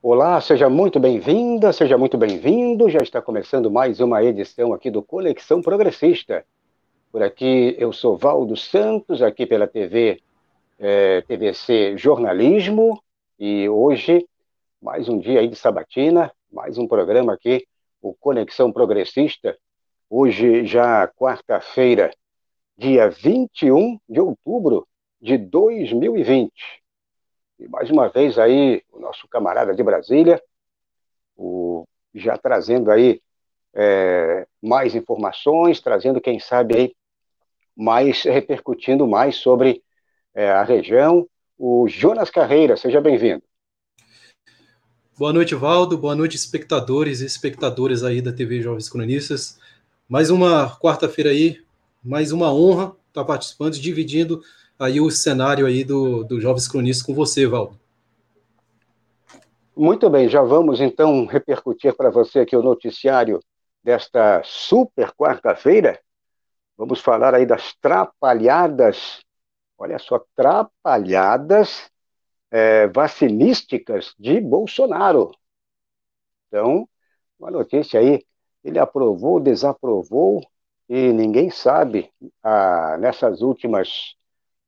Olá, seja muito bem-vinda, seja muito bem-vindo. Já está começando mais uma edição aqui do Conexão Progressista. Por aqui eu sou Valdo Santos, aqui pela TV é, TVC Jornalismo, e hoje mais um dia aí de sabatina, mais um programa aqui, o Conexão Progressista. Hoje já quarta-feira, dia 21 de outubro de 2020. E mais uma vez aí, o nosso camarada de Brasília, o, já trazendo aí é, mais informações, trazendo, quem sabe, aí, mais, repercutindo mais sobre é, a região. O Jonas Carreira, seja bem-vindo. Boa noite, Valdo. Boa noite, espectadores e espectadoras aí da TV Jovens Cronistas. Mais uma quarta-feira aí, mais uma honra estar participando, dividindo aí o cenário aí do, do Jovens Cronistas com você, Valdo. Muito bem, já vamos então repercutir para você aqui o noticiário desta super quarta-feira. Vamos falar aí das trapalhadas, olha só, trapalhadas é, vacinísticas de Bolsonaro. Então, uma notícia aí, ele aprovou, desaprovou, e ninguém sabe, ah, nessas últimas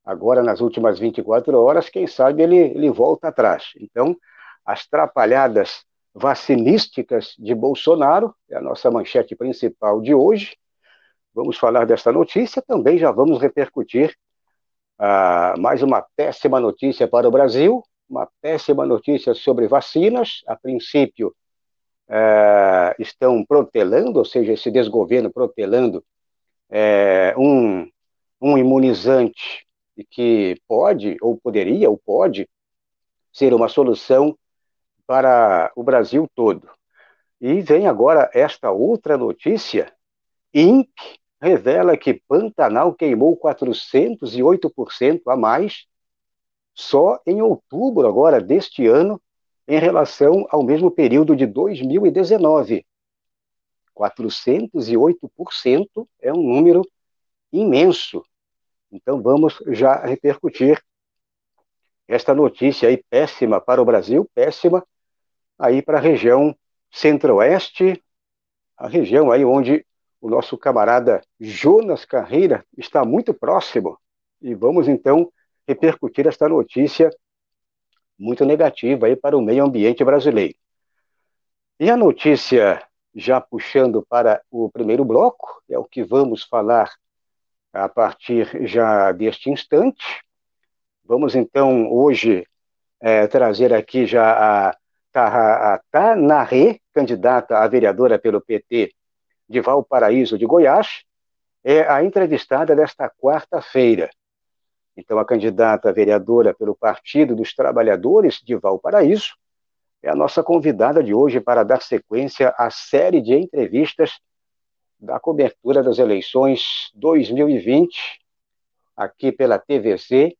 Agora, nas últimas 24 horas, quem sabe ele, ele volta atrás. Então, as trapalhadas vacinísticas de Bolsonaro é a nossa manchete principal de hoje. Vamos falar desta notícia, também já vamos repercutir ah, mais uma péssima notícia para o Brasil, uma péssima notícia sobre vacinas. A princípio, ah, estão protelando, ou seja, esse desgoverno protelando é, um, um imunizante que pode, ou poderia, ou pode, ser uma solução para o Brasil todo. E vem agora esta outra notícia: INC revela que Pantanal queimou 408% a mais só em outubro agora deste ano em relação ao mesmo período de 2019. 408% é um número imenso. Então vamos já repercutir esta notícia aí péssima para o Brasil, péssima aí para a região centro-oeste, a região aí onde o nosso camarada Jonas Carreira está muito próximo. E vamos então repercutir esta notícia muito negativa aí para o meio ambiente brasileiro. E a notícia, já puxando para o primeiro bloco, é o que vamos falar a partir já deste instante. Vamos então hoje é, trazer aqui já a, a candidata a vereadora pelo PT de Valparaíso de Goiás, é a entrevistada desta quarta-feira. Então, a candidata a vereadora pelo Partido dos Trabalhadores de Valparaíso é a nossa convidada de hoje para dar sequência à série de entrevistas da cobertura das eleições 2020, aqui pela TVC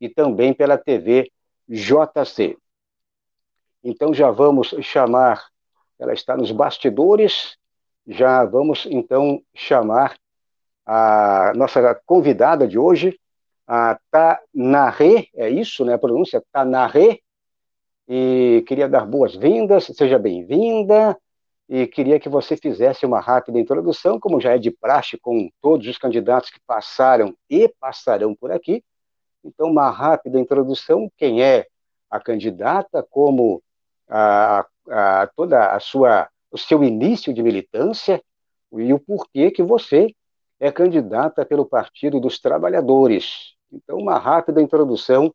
e também pela TV JC. Então já vamos chamar, ela está nos bastidores, já vamos então chamar a nossa convidada de hoje, a Tanaré, é isso, né? A pronúncia Tanaré. E queria dar boas-vindas, seja bem-vinda e queria que você fizesse uma rápida introdução, como já é de praxe com todos os candidatos que passaram e passarão por aqui. Então, uma rápida introdução: quem é a candidata, como a, a, toda a sua o seu início de militância e o porquê que você é candidata pelo Partido dos Trabalhadores. Então, uma rápida introdução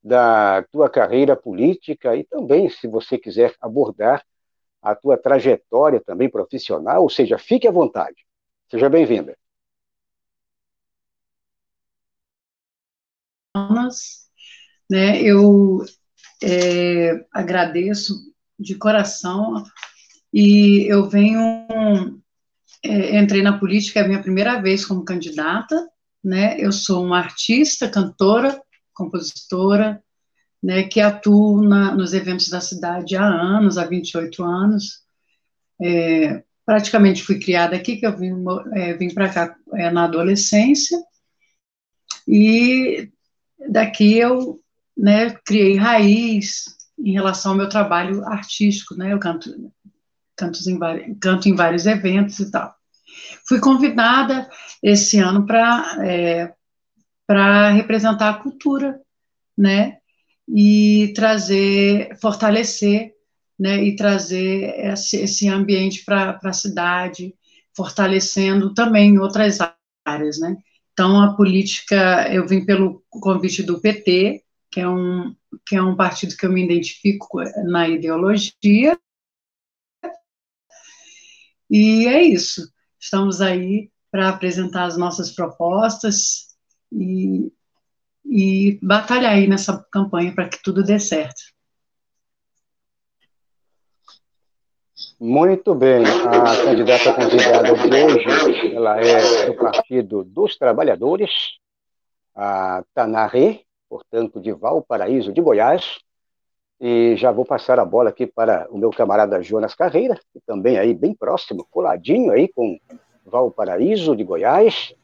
da tua carreira política e também, se você quiser abordar a tua trajetória também profissional, ou seja, fique à vontade. Seja bem-vinda. Né, eu é, agradeço de coração e eu venho, é, entrei na política, é a minha primeira vez como candidata, né, eu sou uma artista, cantora, compositora, né, que atuo na, nos eventos da cidade há anos, há 28 anos. É, praticamente fui criada aqui, que eu vim, é, vim para cá é, na adolescência, e daqui eu né, criei raiz, em relação ao meu trabalho artístico, né? Eu canto, canto, em, canto em vários eventos e tal. Fui convidada esse ano para é, representar a cultura, né? E trazer, fortalecer, né? E trazer esse, esse ambiente para a cidade, fortalecendo também outras áreas, né? Então, a política, eu vim pelo convite do PT, que é um, que é um partido que eu me identifico na ideologia, e é isso. Estamos aí para apresentar as nossas propostas e, e batalhar aí nessa campanha para que tudo dê certo. Muito bem. A candidata convidada de hoje, ela é do Partido dos Trabalhadores, a Tanaré, portanto, de Valparaíso de Goiás. E já vou passar a bola aqui para o meu camarada Jonas Carreira, que também aí bem próximo, coladinho aí com Valparaíso de Goiás.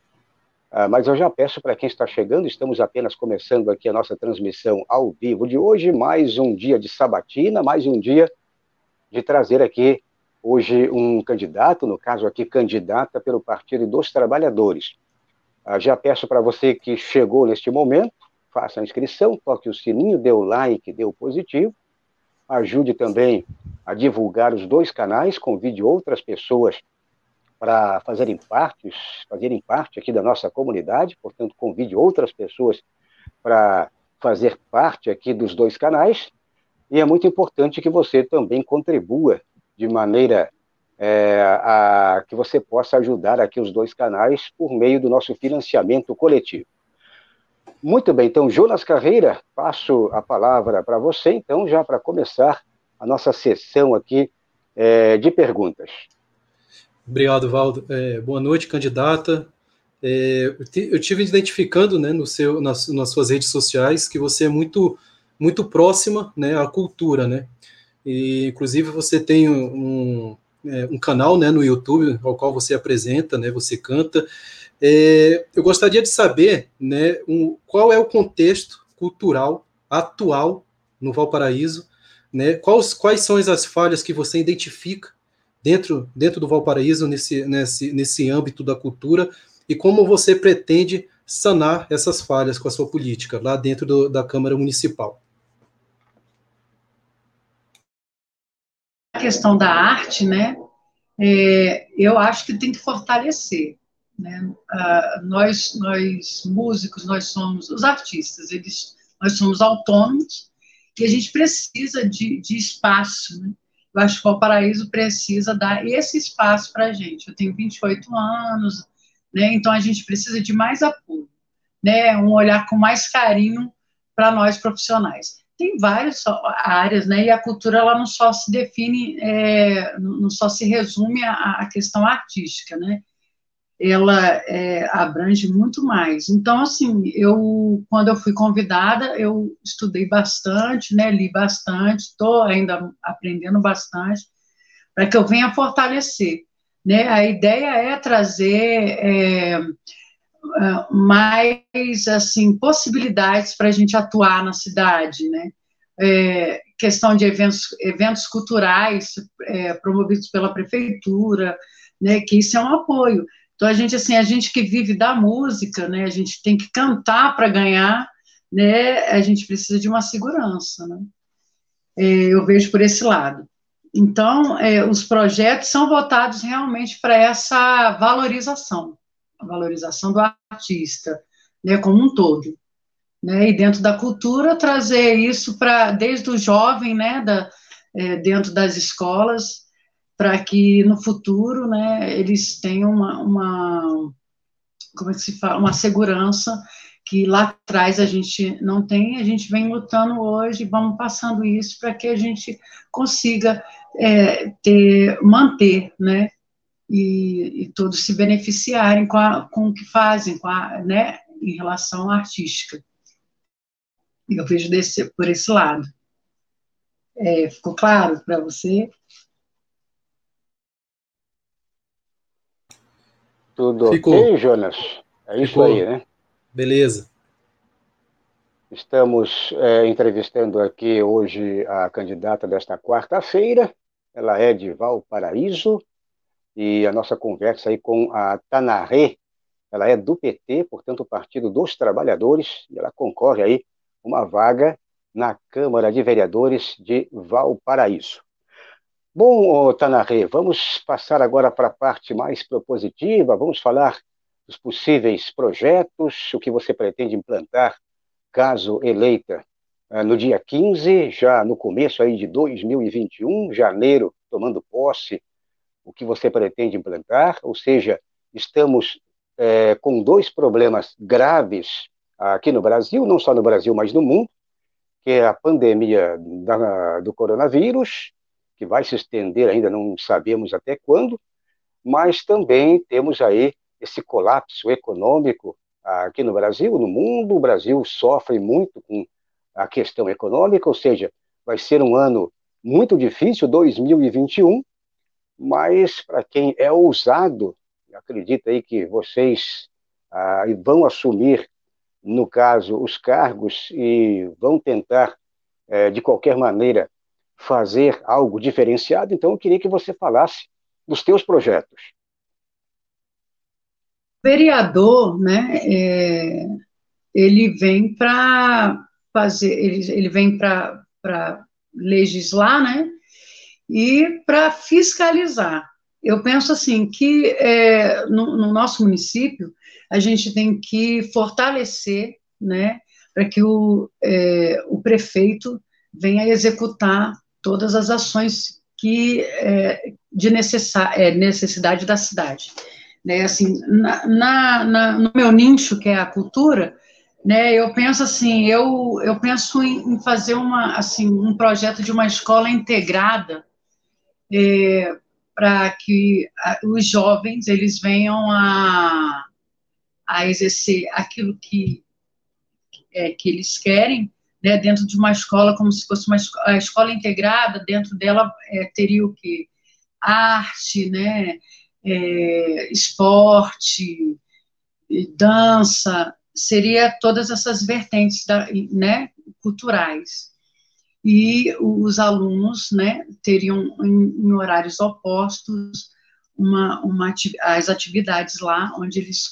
Ah, mas eu já peço para quem está chegando, estamos apenas começando aqui a nossa transmissão ao vivo de hoje, mais um dia de sabatina, mais um dia de trazer aqui hoje um candidato, no caso aqui candidata pelo Partido dos Trabalhadores. Ah, já peço para você que chegou neste momento, faça a inscrição, toque o sininho, dê o like, dê o positivo, ajude também a divulgar os dois canais, convide outras pessoas para fazerem parte, fazerem parte aqui da nossa comunidade, portanto, convide outras pessoas para fazer parte aqui dos dois canais, e é muito importante que você também contribua de maneira é, a que você possa ajudar aqui os dois canais por meio do nosso financiamento coletivo. Muito bem, então, Jonas Carreira, passo a palavra para você, então, já para começar a nossa sessão aqui é, de perguntas. Obrigado, Valdo. É, boa noite, candidata. É, eu tive identificando né, no seu, nas, nas, suas redes sociais que você é muito, muito próxima né, à cultura, né? E, inclusive, você tem um, é, um canal né, no YouTube ao qual você apresenta, né, você canta. É, eu gostaria de saber né, um, qual é o contexto cultural atual no Valparaíso, né, quais, quais são as falhas que você identifica dentro, dentro do Valparaíso, nesse, nesse, nesse âmbito da cultura, e como você pretende sanar essas falhas com a sua política lá dentro do, da Câmara Municipal. A questão da arte, né, é, eu acho que tem que fortalecer. Né? Uh, nós, nós músicos, nós somos os artistas, eles, nós somos autônomos e a gente precisa de, de espaço. Né? Eu acho que o Paraíso precisa dar esse espaço para a gente. Eu tenho 28 anos, né? então a gente precisa de mais apoio, né? um olhar com mais carinho para nós profissionais. Tem várias áreas, né? e a cultura ela não só se define, é, não só se resume à, à questão artística, né? Ela é, abrange muito mais. Então, assim, eu, quando eu fui convidada, eu estudei bastante, né, li bastante, estou ainda aprendendo bastante, para que eu venha fortalecer. Né? A ideia é trazer é, é mais, assim, possibilidades para a gente atuar na cidade, né? É, questão de eventos, eventos culturais é, promovidos pela prefeitura, né, que isso é um apoio. Então a gente assim, a gente que vive da música, né, a gente tem que cantar para ganhar, né? A gente precisa de uma segurança, né? É, eu vejo por esse lado. Então, é, os projetos são votados realmente para essa valorização, a valorização do artista, né, como um todo. Né, e dentro da cultura, trazer isso para, desde o jovem, né, da, é, dentro das escolas, para que no futuro, né, eles tenham uma, uma como é que se fala, uma segurança que lá atrás a gente não tem, a gente vem lutando hoje, vamos passando isso para que a gente consiga é, ter, manter, né, e, e, todos se beneficiarem com, a, com o que fazem, com a, né, em relação à artística. Eu vejo desse, por esse lado. É, ficou claro para você? Tudo Ficou. ok, Jonas? É isso Ficou. aí, né? Beleza. Estamos é, entrevistando aqui hoje a candidata desta quarta-feira. Ela é de Valparaíso e a nossa conversa aí com a Tanaré. Ela é do PT, portanto, Partido dos Trabalhadores, e ela concorre aí uma vaga na Câmara de Vereadores de Valparaíso. Bom, Tanaré, vamos passar agora para a parte mais propositiva, vamos falar dos possíveis projetos, o que você pretende implantar caso eleita uh, no dia 15, já no começo aí de 2021, janeiro, tomando posse, o que você pretende implantar, ou seja, estamos é, com dois problemas graves aqui no Brasil, não só no Brasil, mas no mundo, que é a pandemia da, do coronavírus, que vai se estender ainda, não sabemos até quando, mas também temos aí esse colapso econômico aqui no Brasil, no mundo. O Brasil sofre muito com a questão econômica, ou seja, vai ser um ano muito difícil, 2021, mas para quem é ousado, acredita aí que vocês ah, vão assumir, no caso, os cargos e vão tentar, eh, de qualquer maneira, fazer algo diferenciado, então eu queria que você falasse dos teus projetos vereador, né, é, ele vem para fazer, ele, ele vem para legislar, né, e para fiscalizar. Eu penso assim que é, no, no, nosso município a gente tem que fortalecer, né, para que o, é, o prefeito venha executar todas as ações que é, de necessidade, é, necessidade da cidade né, assim, na, na, na, no meu nicho, que é a cultura, né, eu penso assim, eu, eu penso em, em fazer uma, assim, um projeto de uma escola integrada é, para que os jovens, eles venham a, a exercer aquilo que, é, que eles querem, né, dentro de uma escola, como se fosse uma escola, escola integrada, dentro dela é, teria o que? Arte, né, é, esporte, dança, seria todas essas vertentes da, né, culturais. E os alunos né, teriam, em, em horários opostos, uma, uma, as atividades lá, onde eles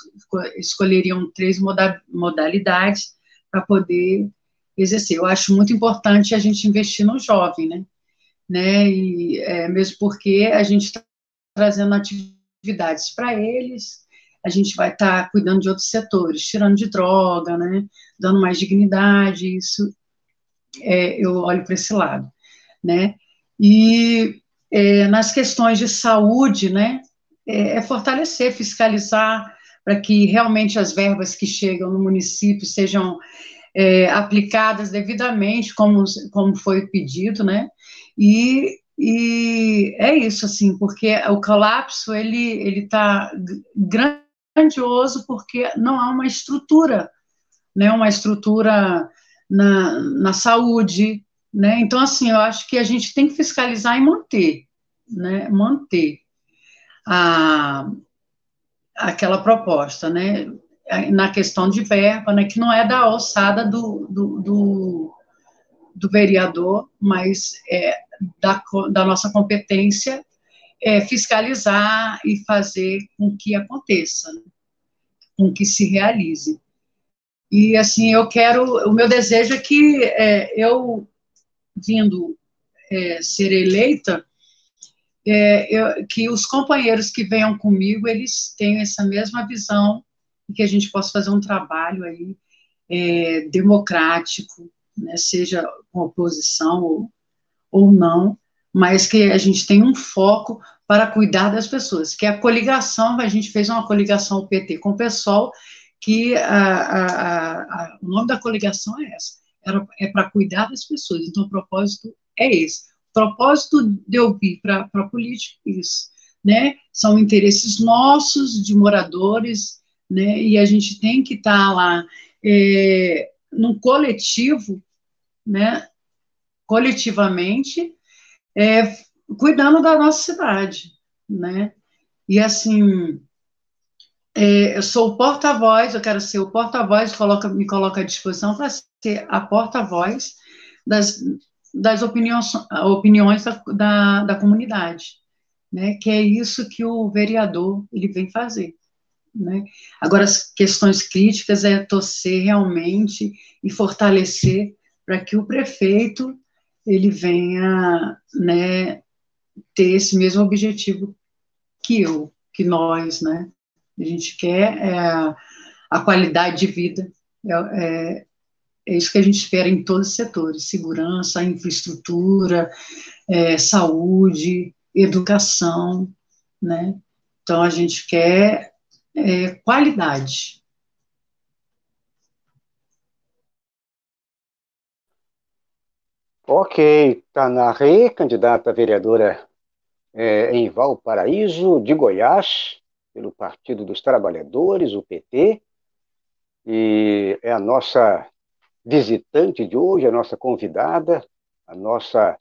escolheriam três modalidades para poder exercer. Eu acho muito importante a gente investir no jovem, né? né? E, é, mesmo porque a gente está trazendo atividades atividades para eles, a gente vai estar tá cuidando de outros setores, tirando de droga, né, dando mais dignidade, isso é, eu olho para esse lado, né, e é, nas questões de saúde, né, é, é fortalecer, fiscalizar, para que realmente as verbas que chegam no município sejam é, aplicadas devidamente, como, como foi pedido, né, e e é isso, assim, porque o colapso, ele está grandioso porque não há uma estrutura, né, uma estrutura na, na saúde, né, então, assim, eu acho que a gente tem que fiscalizar e manter, né, manter a, aquela proposta, né, na questão de verba, né, que não é da alçada do, do, do, do vereador, mas é da, da nossa competência é fiscalizar e fazer com que aconteça, com que se realize. E, assim, eu quero, o meu desejo é que é, eu, vindo é, ser eleita, é, eu, que os companheiros que venham comigo, eles tenham essa mesma visão e que a gente possa fazer um trabalho aí é, democrático, né, seja com oposição ou ou não, mas que a gente tem um foco para cuidar das pessoas, que a coligação, a gente fez uma coligação PT com o PSOL, que a, a, a, o nome da coligação é essa, Era, é para cuidar das pessoas, então o propósito é esse. O propósito de eu vir para a política é isso, né, são interesses nossos, de moradores, né, e a gente tem que estar tá lá é, num coletivo, né, coletivamente, é, cuidando da nossa cidade, né? E assim, é, eu sou o porta-voz, eu quero ser o porta-voz, coloca, me coloca à disposição para ser a porta-voz das, das opiniões, opiniões da, da, da, comunidade, né? Que é isso que o vereador ele vem fazer. Né? Agora, as questões críticas é torcer realmente e fortalecer para que o prefeito ele venha né, ter esse mesmo objetivo que eu, que nós, né? A gente quer é, a qualidade de vida, é, é, é, isso que a gente espera em todos os setores, segurança, infraestrutura, é, saúde, educação, né? Então, a gente quer é, qualidade. Ok, Tanarê, candidata a vereadora é, em Valparaíso, de Goiás, pelo Partido dos Trabalhadores, o PT, e é a nossa visitante de hoje, a nossa convidada, a nossa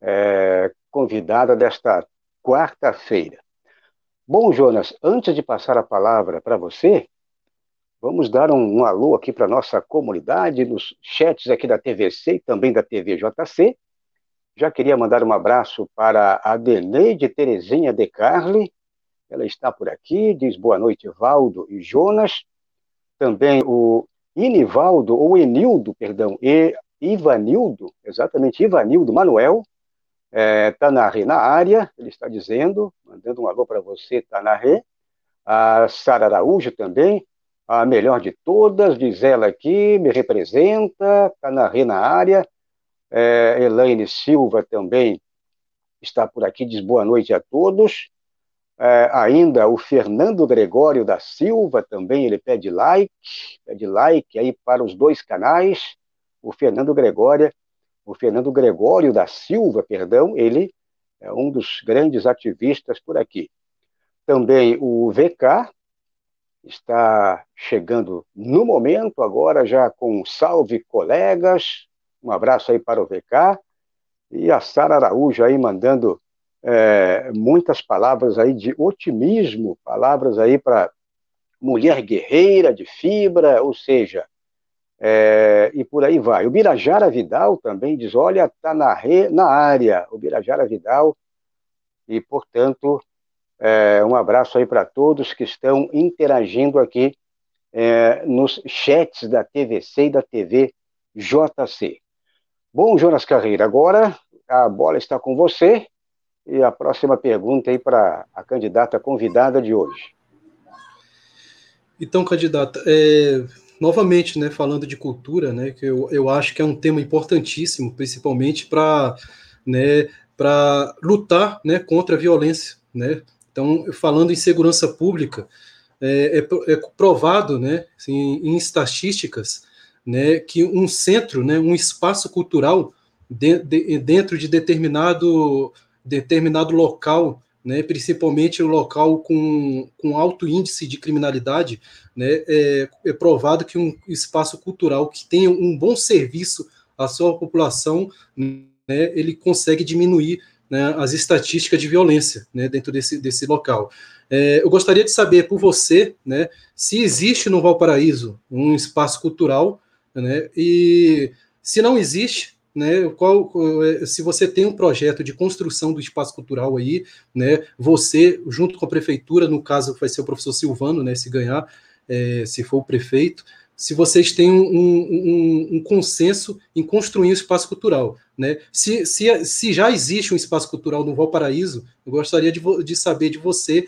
é, convidada desta quarta-feira. Bom, Jonas, antes de passar a palavra para você, vamos dar um, um alô aqui para nossa comunidade, nos chats aqui da TVC e também da TVJC. Já queria mandar um abraço para a Adelaide Terezinha de Carli, ela está por aqui, diz boa noite, Valdo e Jonas. Também o Inivaldo, ou Enildo, perdão, e Ivanildo, exatamente, Ivanildo Manuel, é, Tanaré na área, ele está dizendo, mandando um alô para você, Tanaré. A Sara Araújo também, a melhor de todas, diz ela aqui, me representa, Tanaré na área. É, Elaine Silva também está por aqui, diz boa noite a todos. É, ainda o Fernando Gregório da Silva também, ele pede like, pede like aí para os dois canais. O Fernando Gregório o Fernando Gregório da Silva, perdão, ele é um dos grandes ativistas por aqui. Também o VK está chegando no momento, agora já com salve colegas, um abraço aí para o VK, e a Sara Araújo aí mandando é, muitas palavras aí de otimismo, palavras aí para mulher guerreira, de fibra, ou seja, é, e por aí vai. O Birajara Vidal também diz: olha, está na, na área, o Birajara Vidal, e portanto, é, um abraço aí para todos que estão interagindo aqui é, nos chats da TVC e da TV JC. Bom, Jonas Carreira, agora a bola está com você e a próxima pergunta aí para a candidata convidada de hoje. Então, candidata, é, novamente, né, falando de cultura, né, que eu, eu acho que é um tema importantíssimo, principalmente para né, lutar né, contra a violência. Né? Então, falando em segurança pública, é, é, é provado né, assim, em estatísticas né, que um centro, né, um espaço cultural de, de, dentro de determinado, determinado local né, principalmente o local com, com alto índice de criminalidade, né, é, é, provado que um espaço cultural que tenha um bom serviço à sua população, né, ele consegue diminuir né, as estatísticas de violência né, dentro desse, desse local. É, eu gostaria de saber por você né, se existe no Valparaíso um espaço cultural, né, e se não existe, né? Qual, é, se você tem um projeto de construção do espaço cultural aí, né? Você, junto com a prefeitura, no caso vai ser o professor Silvano, né? Se ganhar, é, se for o prefeito, se vocês têm um, um, um, consenso em construir um espaço cultural. Né? Se, se, se já existe um espaço cultural no Valparaíso, eu gostaria de, de saber de você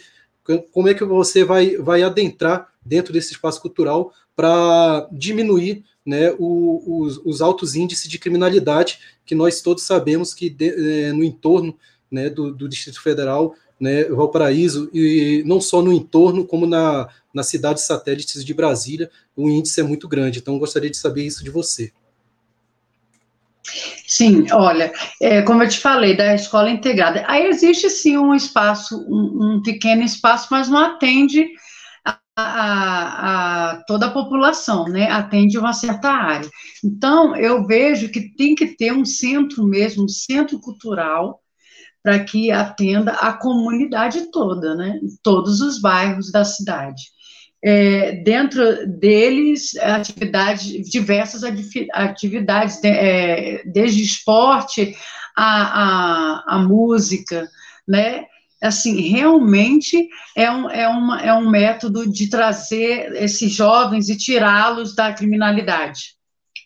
como é que você vai, vai adentrar dentro desse espaço cultural para diminuir né, o, os, os, altos índices de criminalidade que nós todos sabemos que de, é, no entorno né, do, do, Distrito Federal, né, Valparaíso, e não só no entorno, como na, nas cidades satélites de Brasília, o índice é muito grande. Então, gostaria de saber isso de você. Sim, olha, é, como eu te falei, da escola integrada, aí existe sim um espaço, um, um pequeno espaço, mas não atende a, a, toda a população, né? Atende uma certa área. Então, eu vejo que tem que ter um centro mesmo, um centro cultural, para que atenda a comunidade toda, né? Todos os bairros da cidade. é, dentro deles atividades, diversas atividades, é, desde esporte a música, né? Assim, realmente é um, é, uma, é um método de trazer esses jovens e tirá-los da criminalidade,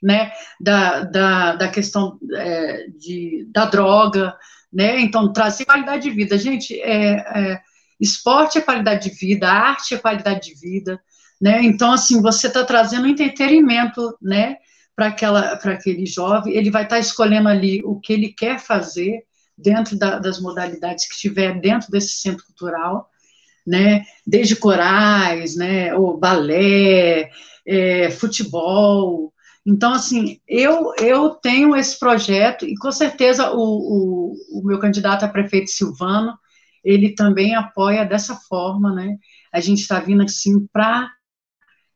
né? Da, da, da questão é, de, da droga, né? Então, trazer qualidade de vida. Gente, é, é Esporte é qualidade de vida, arte é qualidade de vida, né? Então, assim, você está trazendo entretenimento, né? Para aquele jovem, ele vai estar tá escolhendo ali o que ele quer fazer dentro da, das modalidades que tiver dentro desse centro cultural, né? Desde corais, né? O balé, é, futebol. Então, assim, eu, eu tenho esse projeto e com certeza o, o, o meu candidato a prefeito Silvano ele também apoia dessa forma, né? A gente está vindo assim para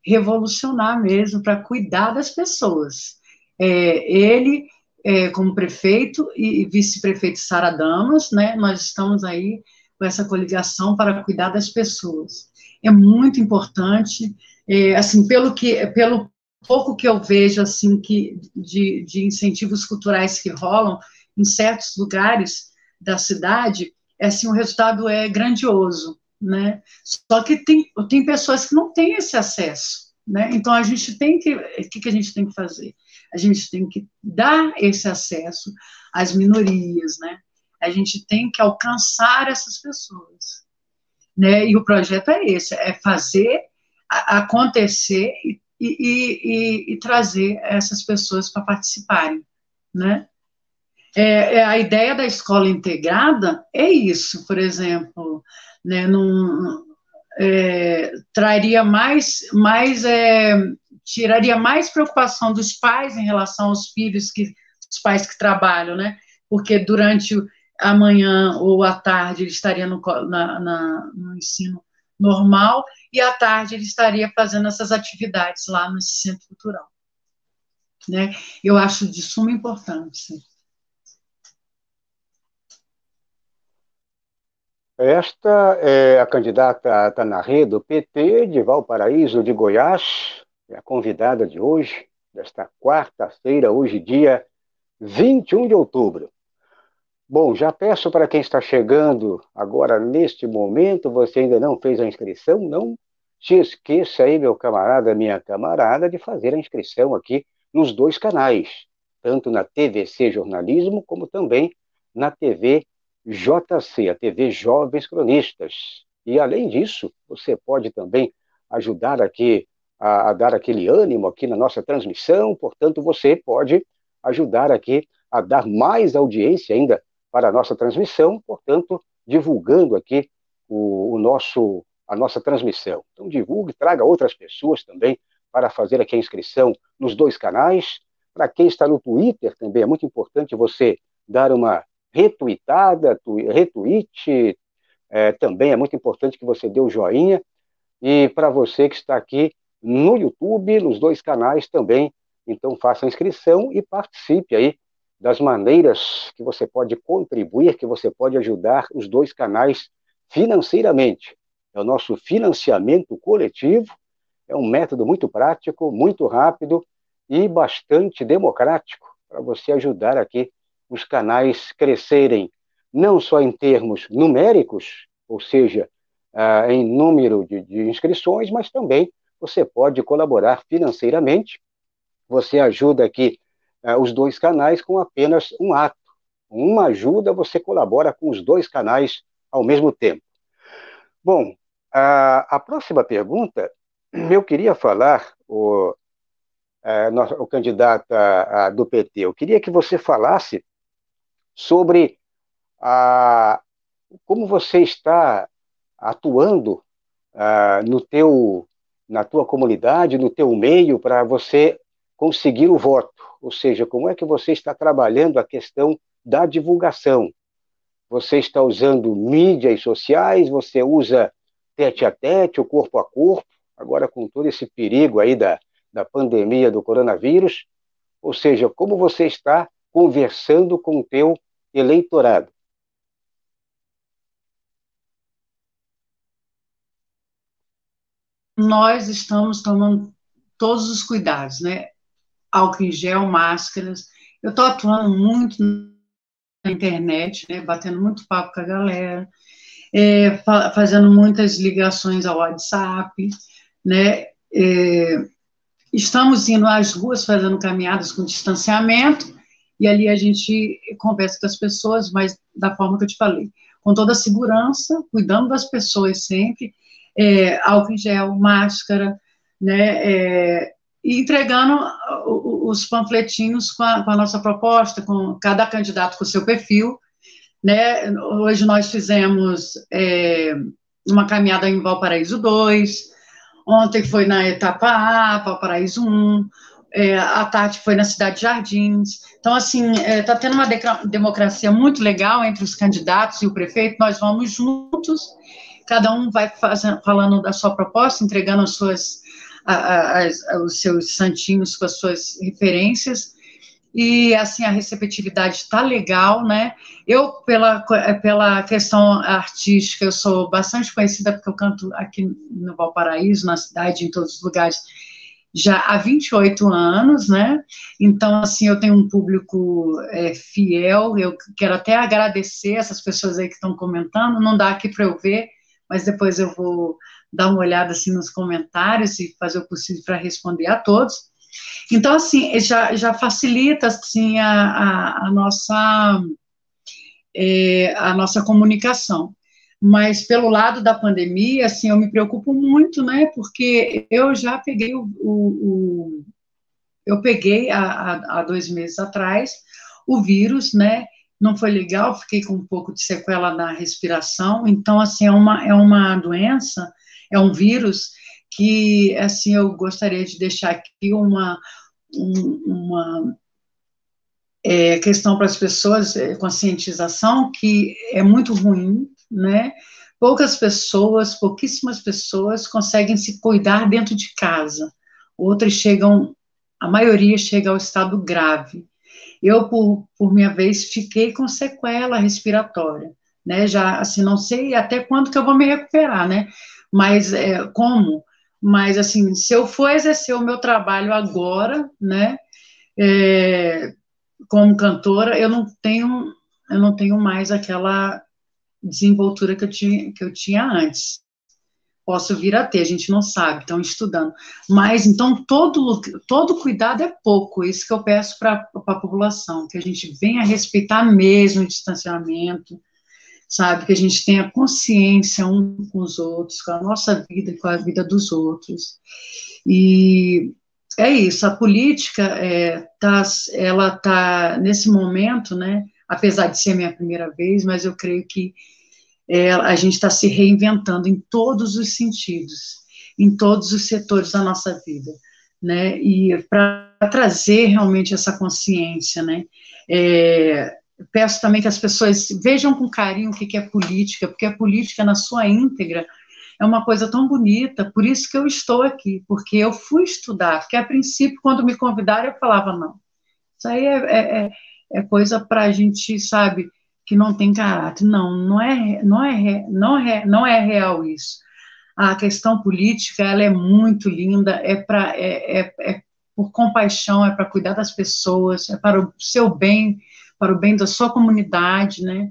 revolucionar mesmo, para cuidar das pessoas. É, ele, é, como prefeito e vice-prefeito Sara Damas, né? Nós estamos aí com essa coligação para cuidar das pessoas. É muito importante, é, assim, pelo que, pelo pouco que eu vejo, assim, que de, de incentivos culturais que rolam em certos lugares da cidade, é assim, o resultado é grandioso, né? Só que tem, tem pessoas que não têm esse acesso, né? Então a gente tem que, o que, que a gente tem que fazer? A gente tem que dar esse acesso às minorias, né? A gente tem que alcançar essas pessoas, né? E o projeto é esse, é fazer acontecer e, e, e, e trazer essas pessoas para participarem, né? É, é, a ideia da escola integrada é isso, por exemplo, né, num, é, traria mais, mais é, tiraria mais preocupação dos pais em relação aos filhos que os pais que trabalham, né? Porque durante a manhã ou a tarde ele estaria no, na, na, no ensino normal e à tarde ele estaria fazendo essas atividades lá no centro cultural. Né? Eu acho de suma importância. Esta é a candidata Tanarê do PT de Valparaíso de Goiás, é a convidada de hoje, desta quarta-feira, hoje dia 21 de outubro. Bom, já peço para quem está chegando agora neste momento, você ainda não fez a inscrição, não se esqueça aí, meu camarada, minha camarada, de fazer a inscrição aqui nos dois canais, tanto na TVC Jornalismo como também na TV JC, a TV Jovens Cronistas. E, além disso, você pode também ajudar aqui a, a, dar aquele ânimo aqui na nossa transmissão, portanto, você pode ajudar aqui a dar mais audiência ainda para a nossa transmissão, portanto, divulgando aqui o, o nosso, a nossa transmissão. Então, divulgue, traga outras pessoas também para fazer aqui a inscrição nos dois canais. Para quem está no Twitter também é muito importante você dar uma retweetada, retweet, é, também é muito importante que você dê o joinha. E para você que está aqui no YouTube, nos dois canais também, então faça a inscrição e participe aí das maneiras que você pode contribuir, que você pode ajudar os dois canais financeiramente. É o nosso financiamento coletivo, é um método muito prático, muito rápido e bastante democrático para você ajudar aqui os canais crescerem, não só em termos numéricos, ou seja, uh, em número de, de inscrições, mas também você pode colaborar financeiramente. Você ajuda aqui uh, os dois canais com apenas um ato. Uma ajuda, você colabora com os dois canais ao mesmo tempo. Bom, a, a próxima pergunta, eu queria falar, o, a, o candidato a, do PT, eu queria que você falasse sobre a, como você está atuando ah, no teu, na tua comunidade, no teu meio, para você conseguir o voto. Ou seja, como é que você está trabalhando a questão da divulgação. Você está usando mídias sociais, você usa tete a tete, o corpo a corpo, agora com todo esse perigo aí da, da pandemia do coronavírus. Ou seja, como você está conversando com o teu eleitorado. Nós estamos tomando todos os cuidados, né? Álcool em gel, máscaras. Eu estou atuando muito na internet, né? Batendo muito papo com a galera, é, fazendo muitas ligações ao WhatsApp, né? É, estamos indo às ruas fazendo caminhadas com distanciamento e ali a gente conversa com as pessoas, mas da forma que eu te falei, com toda a segurança, cuidando das pessoas sempre, é, álcool em gel, máscara, né, é, entregando os panfletinhos com a, com a, nossa proposta, com cada candidato com o seu perfil, né, hoje nós fizemos é, uma caminhada em Valparaíso 2, ontem foi na etapa A, Valparaíso 1, é, a tarde foi na Cidade de Jardins. Então, assim, está é, tá tendo uma democracia muito legal entre os candidatos e o prefeito. Nós vamos juntos, cada um vai fazendo, falando da sua proposta, entregando as suas, a, a, os seus santinhos com as suas referências. E, assim, a receptividade está legal, né? Eu, pela, pela questão artística, eu sou bastante conhecida porque eu canto aqui no Valparaíso, na cidade, em todos os lugares já há 28 anos, né? Então, assim, eu tenho um público é, fiel, eu quero até agradecer essas pessoas aí que estão comentando, não dá aqui para eu ver, mas depois eu vou dar uma olhada, assim, nos comentários e fazer o possível para responder a todos. Então, assim, já, já facilita, assim, a, a, a nossa... É, a nossa comunicação. Mas pelo lado da pandemia, assim, eu me preocupo muito, né, porque eu já peguei o, o, o eu peguei há, há, dois meses atrás o vírus, né, não foi legal, fiquei com um pouco de sequela na respiração, então, assim, é uma, é uma doença, é um vírus que, assim, eu gostaria de deixar aqui uma, um, uma é, questão para as pessoas, é, conscientização, que é muito ruim, né? Poucas pessoas, pouquíssimas pessoas conseguem se cuidar dentro de casa. Outras chegam, a maioria chega ao estado grave. Eu, por, por minha vez, fiquei com sequela respiratória, né? Já, assim, não sei até quando que eu vou me recuperar, né? Mas é, como? Mas, assim, se eu for exercer o meu trabalho agora, né? É, como cantora, eu não tenho, eu não tenho mais aquela desenvoltura que eu tinha, que eu tinha antes. Posso vir a ter, a gente não sabe, estão estudando. Mas, então, todo, todo cuidado é pouco, isso que eu peço para a população, que a gente venha respeitar mesmo o distanciamento, sabe? Que a gente tenha consciência um com os outros, com a nossa vida e com a vida dos outros. E é isso, a política, é, tá, ela está, nesse momento, né, apesar de ser minha primeira vez, mas eu creio que é, a gente está se reinventando em todos os sentidos, em todos os setores da nossa vida, né? E para trazer realmente essa consciência, né? É, peço também que as pessoas vejam com carinho o que é política, porque a política na sua íntegra é uma coisa tão bonita, por isso que eu estou aqui, porque eu fui estudar, porque a princípio, quando me convidaram, eu falava, não, isso aí é, é, é é coisa para a gente, sabe, que não tem caráter. Não, não é, não é, não é, não é real isso. A questão política, ela é muito linda, é para é, é, é por compaixão, é para cuidar das pessoas, é para o seu bem, para o bem da sua comunidade, né?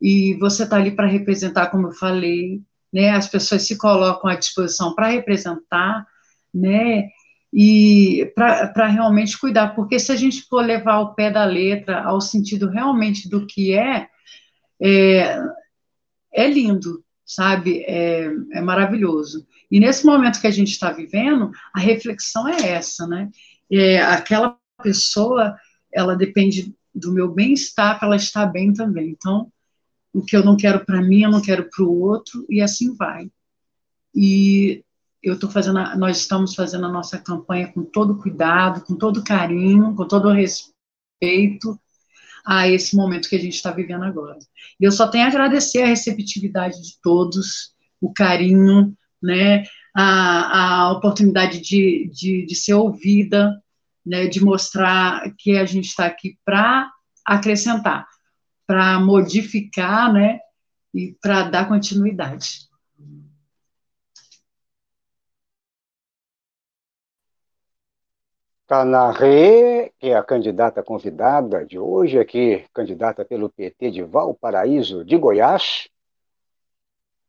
E você está ali para representar, como eu falei, né? As pessoas se colocam à disposição para representar, né? E para realmente cuidar, porque se a gente for levar o pé da letra ao sentido realmente do que é, é, é lindo, sabe? É, é, maravilhoso. E nesse momento que a gente está vivendo, a reflexão é essa, né? É, aquela pessoa, ela depende do meu bem-estar para ela estar bem também. Então, o que eu não quero para mim, eu não quero para o outro, e assim vai. E eu estou fazendo, a, nós estamos fazendo a nossa campanha com todo cuidado, com todo carinho, com todo respeito a esse momento que a gente está vivendo agora. E eu só tenho a agradecer a receptividade de todos, o carinho, né, a, a oportunidade de, de, de ser ouvida, né, de mostrar que a gente está aqui para acrescentar, para modificar, né, e para dar continuidade. Tanaré, que é a candidata convidada de hoje, aqui, candidata pelo PT de Valparaíso, de Goiás.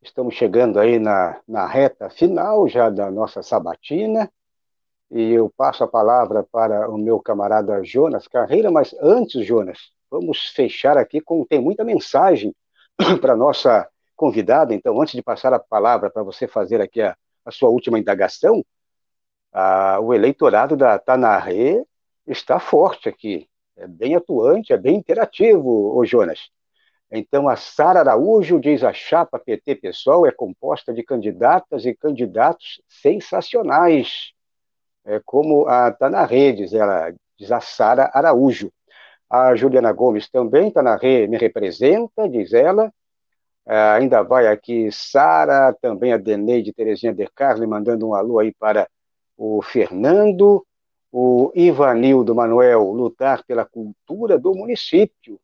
Estamos chegando aí na, na reta final já da nossa sabatina, e eu passo a palavra para o meu camarada Jonas Carreira, mas antes, Jonas, vamos fechar aqui com. Tem muita mensagem para nossa convidada, então, antes de passar a palavra para você fazer aqui a, a sua última indagação, o eleitorado da Tanaré está forte aqui, é bem atuante, é bem interativo, o Jonas. Então, a Sara Araújo diz a chapa PT Pessoal é composta de candidatas e candidatos sensacionais é, como a está rede, ela diz a Sara Araújo. A Juliana Gomes também está na me representa, diz ela. É, ainda vai aqui Sara, também a Deneide Terezinha de Carli, mandando um alô aí para o Fernando, o Ivanildo Manuel, lutar pela cultura do município.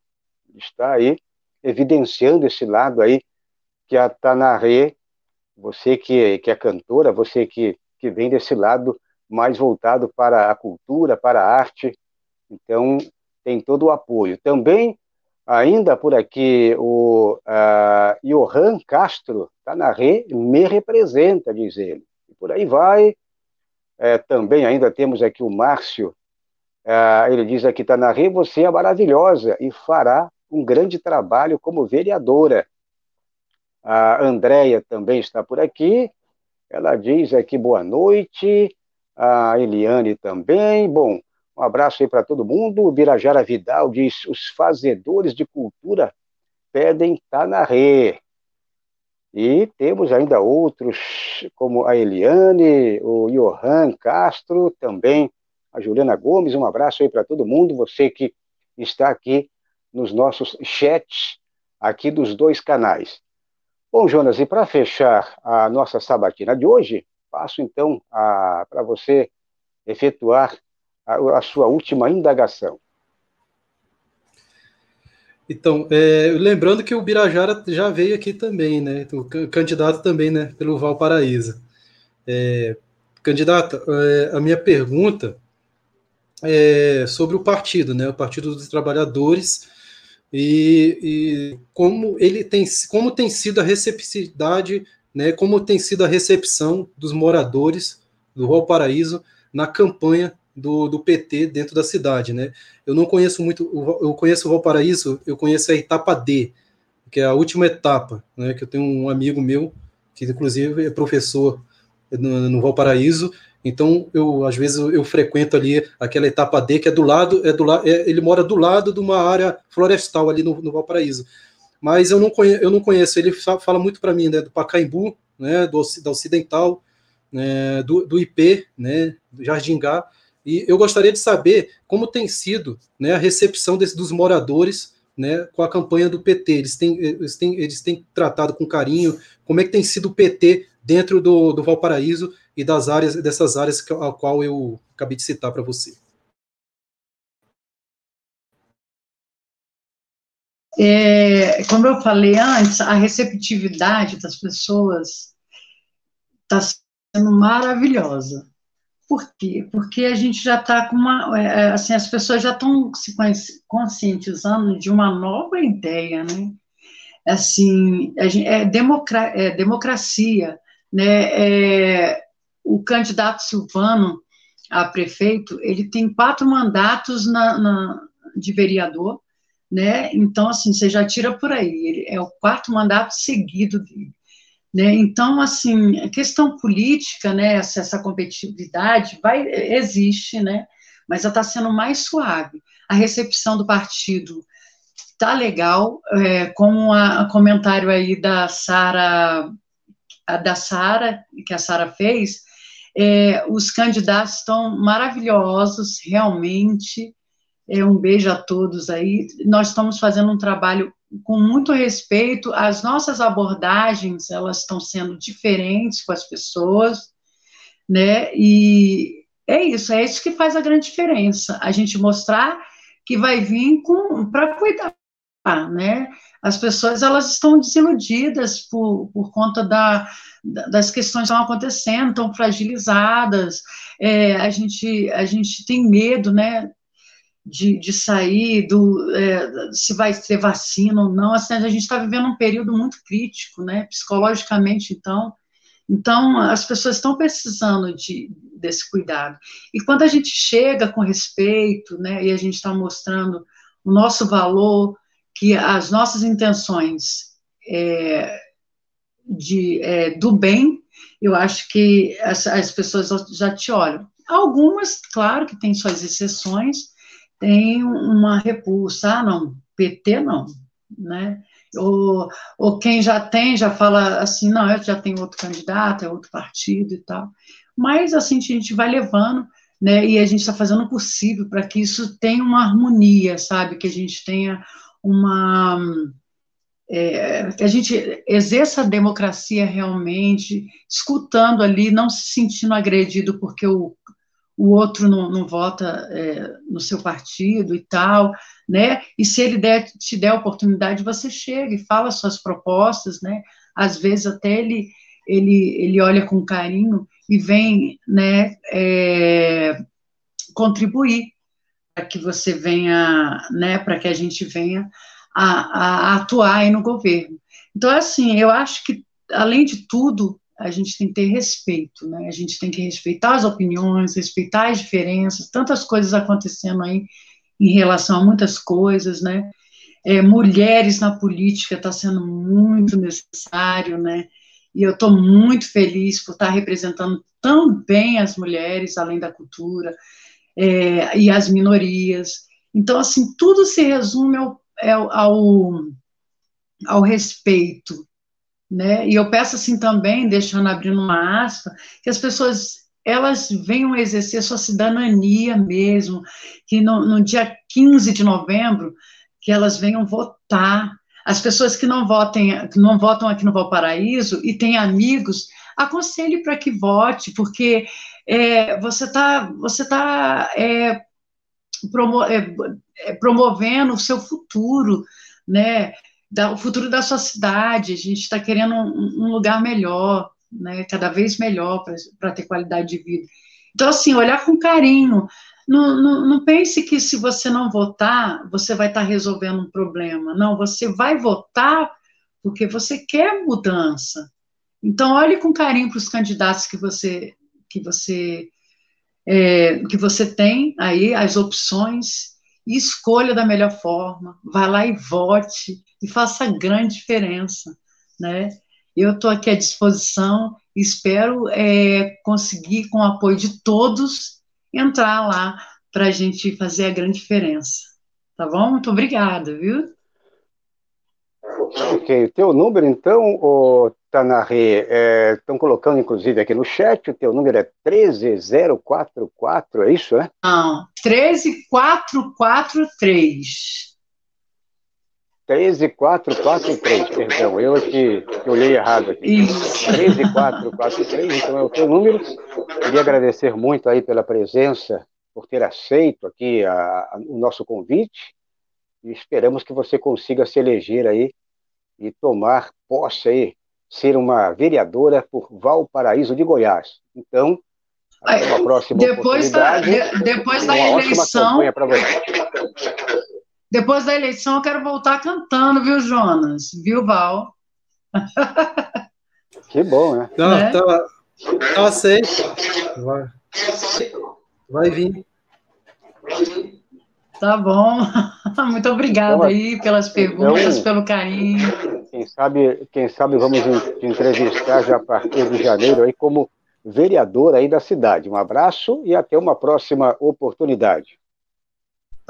Está aí evidenciando esse lado aí que a Tanaré, você que, que é cantora, você que, que vem desse lado mais voltado para a cultura, para a arte. Então, tem todo o apoio. Também, ainda por aqui, o uh, Johan Castro, rede, me representa, diz ele. E por aí vai. É, também ainda temos aqui o Márcio, uh, ele diz aqui, rede, você é maravilhosa e fará um grande trabalho como vereadora. A Andréia também está por aqui, ela diz aqui boa noite, a Eliane também. Bom, um abraço aí para todo mundo. O Birajara Vidal diz: os fazedores de cultura pedem Tanaré. E temos ainda outros, como a Eliane, o Johan Castro, também a Juliana Gomes. Um abraço aí para todo mundo. Você que está aqui nos nossos chats, aqui dos dois canais. Bom, Jonas, e para fechar a nossa sabatina de hoje, Passo, então, para você efetuar a, a, sua última indagação. Então, é, lembrando que o Birajara já veio aqui também, né? O candidato também, né? Pelo Valparaíso. É, candidata, é, a minha pergunta é sobre o partido, né? O Partido dos Trabalhadores e, e como ele tem, como tem sido a receptividade né, como tem sido a recepção dos moradores do Valparaíso na campanha do, do PT dentro da cidade, né? Eu não conheço muito, eu conheço o Valparaíso, eu conheço a etapa D, que é a última etapa, né? Que eu tenho um amigo meu que inclusive é professor no, no Valparaíso, então eu às vezes eu, frequento ali aquela etapa D que é do lado, é do lado, é, ele mora do lado de uma área florestal ali no, no Valparaíso mas eu não conheço, eu não conheço. ele fala muito para mim né, do Pacaembu, né, do, da Ocidental, né, do, do IP, né, do Jardim Gá, e eu gostaria de saber como tem sido né, a recepção desse, dos moradores né, com a campanha do PT. Eles têm, eles, têm, eles têm tratado com carinho, como é que tem sido o PT dentro do, do Valparaíso e das áreas dessas áreas a qual eu acabei de citar para você. É, como eu falei antes, a receptividade das pessoas está sendo maravilhosa. Por quê? Porque a gente já está com uma. É, é, assim, as pessoas já estão se conscientizando de uma nova ideia, né? Assim, é, democra, é democracia, né? É, o candidato Silvano a prefeito, ele tem quatro mandatos na, na de vereador, né? Então, assim, você já tira por aí, ele é o quarto mandato seguido dele. Né? Então, assim, a questão política, né, essa, essa competitividade vai, existe, né, mas ela está sendo mais suave. A recepção do partido está legal, é, com o comentário aí da Sara, da Sara, que a Sara fez, é, os candidatos estão maravilhosos, realmente, é, um beijo a todos aí. Nós estamos fazendo um trabalho com muito respeito. As nossas abordagens, elas estão sendo diferentes com as pessoas, né? E é isso, é isso que faz a grande diferença. A gente mostrar que vai vir com para cuidar, né? as pessoas elas estão desiludidas por, por conta da, das questões que estão acontecendo, estão fragilizadas, é, a, gente, a gente tem medo, né, de, de sair, do, é, se vai ter vacina ou não, assim, a gente está vivendo um período muito crítico, né, psicologicamente, então, então as pessoas estão precisando de, desse cuidado, e quando a gente chega com respeito, né, e a gente está mostrando o nosso valor, que as nossas intenções é, de, é, do bem, eu acho que as, as pessoas já te olham. Algumas, claro que tem suas exceções, tem uma repulsa, ah, não, PT não, né? Ou, ou quem já tem, já fala assim, não, eu já tenho outro candidato, é outro partido e tal. Mas, assim, a gente vai levando, né, e a gente está fazendo o possível para que isso tenha uma harmonia, sabe? Que a gente tenha uma. É, que a gente exerça a democracia realmente, escutando ali, não se sentindo agredido porque o, o outro não, não vota é, no seu partido e tal, né? E se ele der, te der a oportunidade, você chega e fala suas propostas, né? Às vezes até ele, ele, ele olha com carinho e vem, né, é, contribuir para que você venha, né, para que a gente venha a, a atuar aí no governo. Então, assim, eu acho que, além de tudo, a gente tem que ter respeito, né? A gente tem que respeitar as opiniões, respeitar as diferenças, tantas coisas acontecendo aí em relação a muitas coisas, né? É, mulheres na política está sendo muito necessário, né? E eu estou muito feliz por estar representando tão bem as mulheres, além da cultura, é, e as minorias. Então, assim, tudo se resume ao, é ao, ao respeito, né? E eu peço assim também, deixando abrindo uma aspa, que as pessoas elas venham exercer sua cidadania mesmo, que no, no dia 15 de novembro que elas venham votar. As pessoas que não votem, que não votam aqui no Valparaíso e têm amigos, aconselhe para que vote, porque é, você está você tá, é, promo é, é, promovendo o seu futuro, né? Da, o futuro da sua cidade. A gente está querendo um, um, lugar melhor, né? Cada vez melhor para ter qualidade de vida. Então, assim, olhar com carinho. Não, não, não, pense que se você não votar, você vai estar tá resolvendo um problema. Não, você vai votar porque você quer mudança. Então, olhe com carinho para os candidatos que você que você é, que você tem aí as opções e escolha da melhor forma, vá lá e vote e faça grande diferença, né? Eu estou aqui à disposição, espero é, conseguir, com o apoio de todos, entrar lá para a gente fazer a grande diferença. Tá bom? Muito obrigada, viu? Ok, o teu número, então, o Tanarê, estão é, colocando, inclusive, aqui no chat, o teu número é 13044, é isso, é? Não, 13443. 13443, perdão, eu que, que olhei errado aqui. Isso. 13443, então é o teu número. Queria agradecer muito aí pela presença, por ter aceito aqui a, a, o nosso convite e esperamos que você consiga se eleger aí e tomar posse aí, ser uma vereadora por Valparaíso de Goiás. Então, até uma próxima depois da, de, depois da eleição. Depois da eleição, eu quero voltar cantando, viu, Jonas? Viu, Val? Que bom, né? Não, é? Tava. Vai, vai vir. Tá bom. Muito obrigada então, aí pelas perguntas, então, pelo carinho. Quem sabe, quem sabe vamos te entrevistar já a partir de janeiro aí como vereador aí da cidade. Um abraço e até uma próxima oportunidade.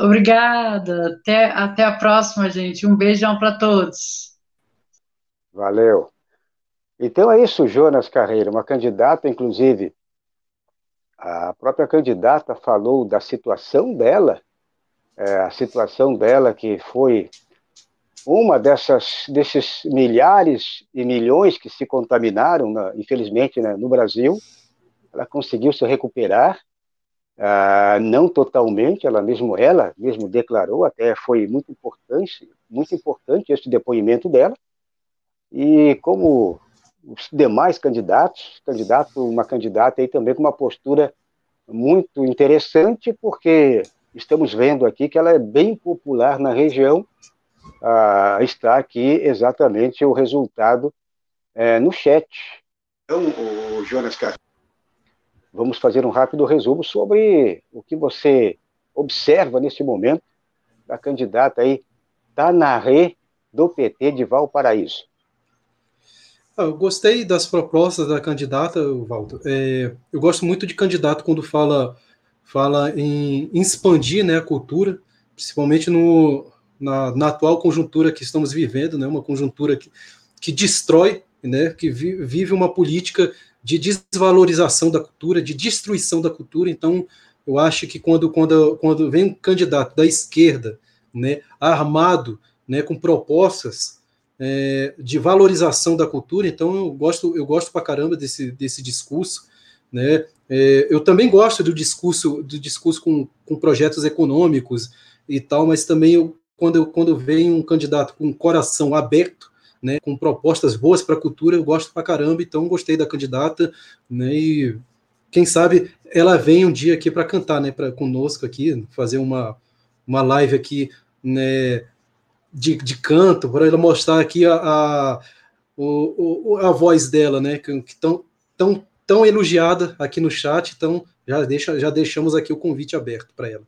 Obrigada. Até, até a próxima, gente. Um beijão para todos. Valeu. Então é isso, Jonas Carreira, uma candidata, inclusive, a própria candidata falou da situação dela é, a situação dela, que foi uma dessas, desses milhares e milhões que se contaminaram, infelizmente, né, no Brasil, ela conseguiu se recuperar, ah, não totalmente, ela mesmo ela mesmo declarou, até foi muito importante, muito importante esse depoimento dela. E como os demais candidatos, candidato, uma candidata aí também com uma postura muito interessante, porque estamos vendo aqui que ela é bem popular na região. Ah, está aqui exatamente o resultado é, no chat. Então, o Jonas Carlos vamos fazer um rápido resumo sobre o que você observa neste momento da candidata aí, Tanaré, do PT de Valparaíso. Ah, eu gostei das propostas da candidata, Walter. É, eu gosto muito de candidato quando fala, fala em, em expandir né, a cultura, principalmente no, na, na, atual conjuntura que estamos vivendo, né, uma conjuntura que, que destrói, né, que vive uma política de desvalorização da cultura, de destruição da cultura. Então, eu acho que quando, quando, quando vem um candidato da esquerda, né, armado, né, com propostas é, de valorização da cultura, então eu gosto, eu gosto pra caramba desse, desse discurso, né? É, eu também gosto do discurso, do discurso com, com projetos econômicos e tal, mas também eu, quando, eu, quando vem um candidato com um coração aberto né, com propostas boas para a cultura, eu gosto pra caramba, então gostei da candidata, né, e quem sabe ela vem um dia aqui para cantar, né, para conosco aqui, fazer uma, uma live aqui, né, de, de canto, para ela mostrar aqui a, a, o, a voz dela, né, que, que tão, tão, tão elogiada aqui no chat, então já, deixa, já deixamos aqui o convite aberto para ela.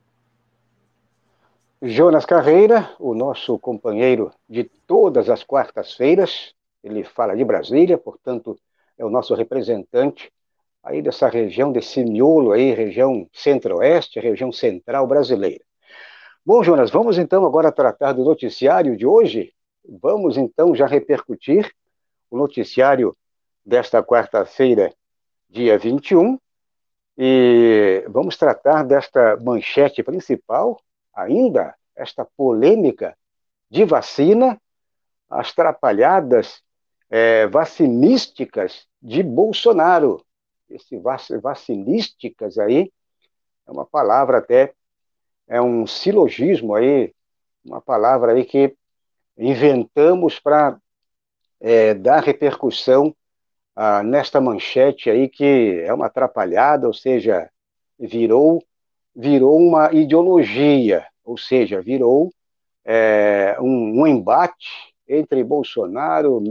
Jonas Carreira, o nosso companheiro de todas as quartas-feiras, ele fala de Brasília, portanto, é o nosso representante aí dessa região, desse miolo aí, região centro-oeste, região central brasileira. Bom, Jonas, vamos então agora tratar do noticiário de hoje. Vamos então já repercutir o noticiário desta quarta-feira, dia 21, e vamos tratar desta manchete principal, ainda esta polêmica de vacina, as trapalhadas é, vacinísticas de Bolsonaro. Esse vac, vacinísticas aí é uma palavra até, é um silogismo aí, uma palavra aí que inventamos para é, dar repercussão ah, nesta manchete aí que é uma atrapalhada, ou seja, virou virou uma ideologia, ou seja, virou é, um, um embate entre Bolsonaro,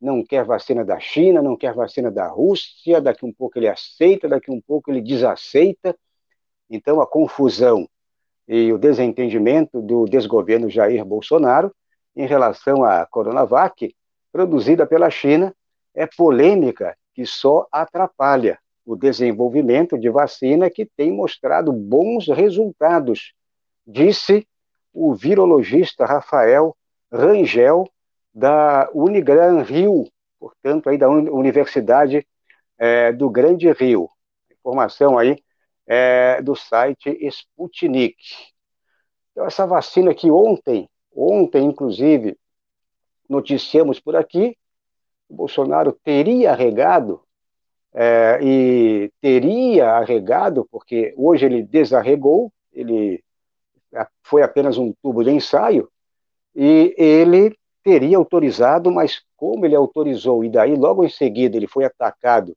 não quer vacina da China, não quer vacina da Rússia, daqui um pouco ele aceita, daqui um pouco ele desaceita. Então, a confusão e o desentendimento do desgoverno Jair Bolsonaro em relação à Coronavac, produzida pela China, é polêmica que só atrapalha o desenvolvimento de vacina que tem mostrado bons resultados, disse o virologista Rafael Rangel, da Unigran Rio, portanto, aí da Universidade é, do Grande Rio. Informação aí é, do site Sputnik. Então, essa vacina que ontem, ontem, inclusive, noticiamos por aqui, o Bolsonaro teria regado é, e teria arregado, porque hoje ele desarregou, ele foi apenas um tubo de ensaio, e ele teria autorizado, mas como ele autorizou, e daí logo em seguida ele foi atacado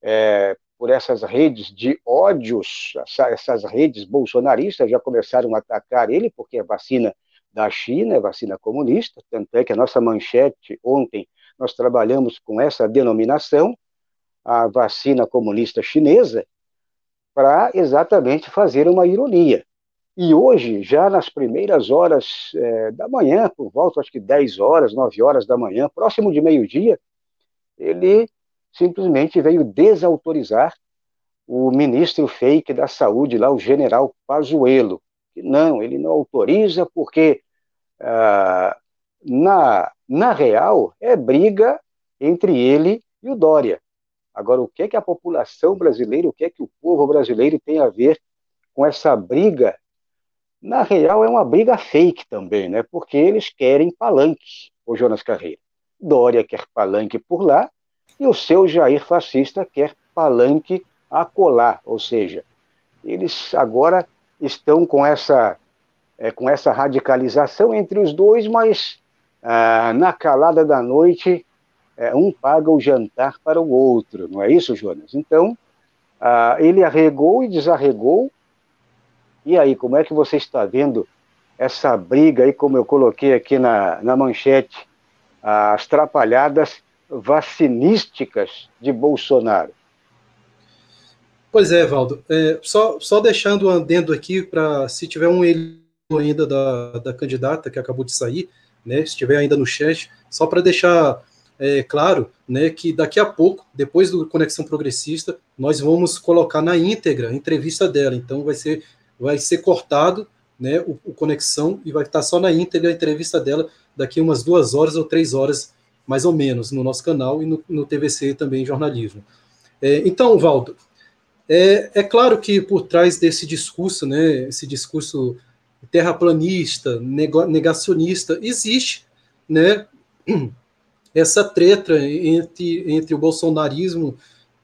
é, por essas redes de ódios, essas redes bolsonaristas já começaram a atacar ele, porque é vacina da China, é vacina comunista, tanto é que a nossa manchete ontem nós trabalhamos com essa denominação, a vacina comunista chinesa, para exatamente fazer uma ironia. E hoje, já nas primeiras horas é, da manhã, por volta acho que 10 horas, 9 horas da manhã, próximo de meio-dia, ele simplesmente veio desautorizar o ministro fake da saúde, lá, o general Pazuello. Não, ele não autoriza porque, ah, na, na real, é briga entre ele e o Dória. Agora, o que é que a população brasileira, o que é que o povo brasileiro tem a ver com essa briga na real, é uma briga fake também, né? Porque eles querem palanque, o Jonas Carreira. Dória quer palanque por lá e o seu Jair fascista quer palanque a colar, ou seja, eles agora estão com essa, é, com essa radicalização entre os dois, mas ah, na calada da noite, é, um paga o jantar para o outro, não é isso, Jonas? Então, ah, ele arregou e desarregou. E aí, como é que você está vendo essa briga aí, como eu coloquei aqui na, na manchete, as trapalhadas vacinísticas de Bolsonaro? Pois é, Valdo. É, só, só deixando adendo aqui para se tiver um ainda da, da candidata que acabou de sair, né, se estiver ainda no chat, só para deixar é, claro né, que daqui a pouco, depois do Conexão Progressista, nós vamos colocar na íntegra a entrevista dela. Então vai ser, vai ser cortado né, o, o Conexão e vai estar só na íntegra a entrevista dela daqui umas duas horas ou três horas, mais ou menos, no nosso canal e no, no TVC também jornalismo. É, então, Valdo, é, é claro que por trás desse discurso, né, esse discurso terraplanista, negacionista, existe né, essa treta entre, entre o bolsonarismo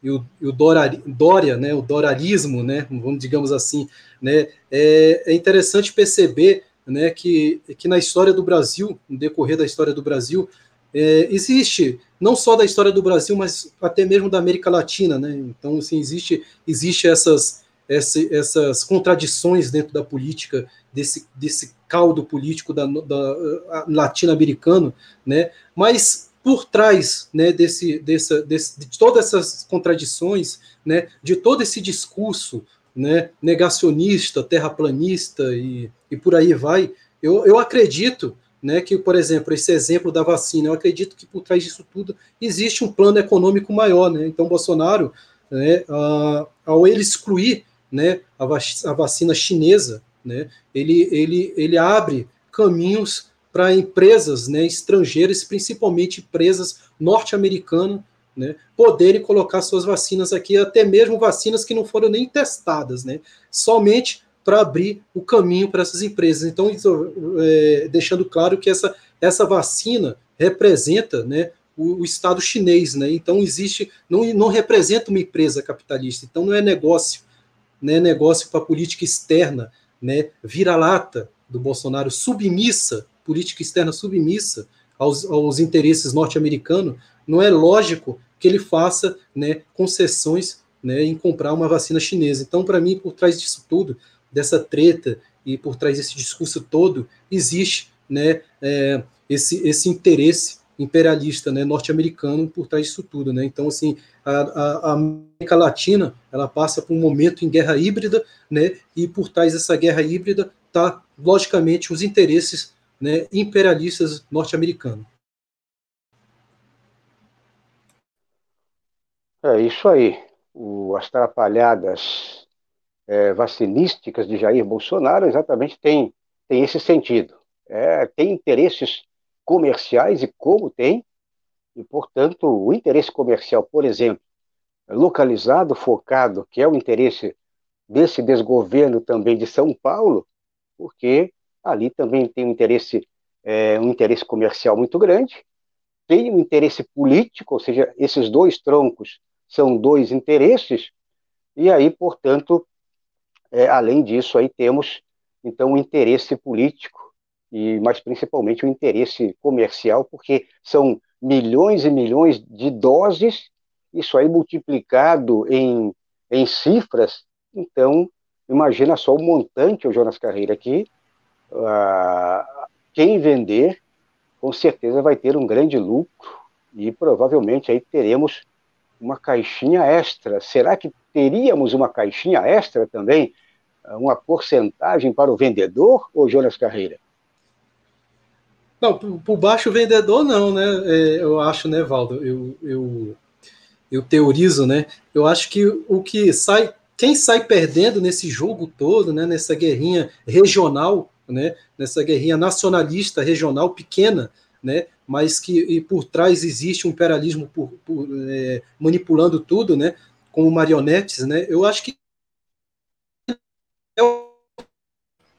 e o, e o Dória, né, o dorarismo, né, vamos digamos assim, né, é, é interessante perceber né, que, que na história do Brasil, no decorrer da história do Brasil, é, existe não só da história do Brasil, mas até mesmo da América Latina, né? Então, assim, existe, existe essas, essa, essas contradições dentro da política, desse, desse caldo político da, da latino-americano, né? Mas por trás, né, desse, desse, desse, de todas essas contradições, né, de todo esse discurso, né, negacionista, terraplanista e, e por aí vai, eu, eu acredito né, que, por exemplo, esse exemplo da vacina, eu acredito que por trás disso tudo existe um plano econômico maior. Né? Então, Bolsonaro, né, ao ele excluir né, a, a vacina chinesa, né, ele, ele, ele abre caminhos para empresas né, estrangeiras, principalmente empresas norte-americanas, né, poderem colocar suas vacinas aqui, até mesmo vacinas que não foram nem testadas, né, somente para abrir o caminho para essas empresas. Então, é, deixando claro que essa, essa vacina representa né, o, o, Estado chinês, né? Então existe, não, não representa uma empresa capitalista, então não é negócio, né? É negócio para política externa, né? Vira-lata do Bolsonaro, submissa, política externa submissa aos, aos interesses norte-americanos, não é lógico que ele faça né, concessões né, em comprar uma vacina chinesa. Então, para mim, por trás disso tudo, dessa treta e por trás desse discurso todo existe né, é, esse, esse interesse imperialista né, norte-americano por trás disso tudo. Né? Então, assim, a, a, América Latina ela passa por um momento em guerra híbrida, né, e por trás dessa guerra híbrida está, logicamente, os interesses né, imperialistas norte-americanos. É isso aí. O, as trapalhadas é, vacinísticas de Jair Bolsonaro exatamente tem, tem esse sentido. É, tem interesses comerciais e como tem, e, portanto, o interesse comercial, por exemplo, localizado, focado, que é o interesse desse desgoverno também de São Paulo, porque ali também tem um interesse, é, um interesse comercial muito grande, tem um interesse político, ou seja, esses dois troncos são dois interesses, e aí, portanto, é, além disso, aí temos então o um interesse político e, mas principalmente o um interesse comercial, porque são milhões e milhões de doses, isso aí multiplicado em, em cifras, então imagina só o montante, o Jonas Carreira, aqui, ah, quem vender, com certeza vai ter um grande lucro e provavelmente aí teremos uma caixinha extra. Será que teríamos uma caixinha extra também, uma porcentagem para o vendedor, ou Jonas Carreira? Não, por baixo vendedor não, né? É, eu acho, né, Valdo? Eu, eu, eu teorizo, né? Eu acho que o que sai, quem sai perdendo nesse jogo todo, né? Nessa guerrinha regional, né? Nessa guerrinha nacionalista regional pequena, né? Mas que por trás existe um imperialismo por, por é, manipulando tudo, né? Como marionetes, né? Eu acho que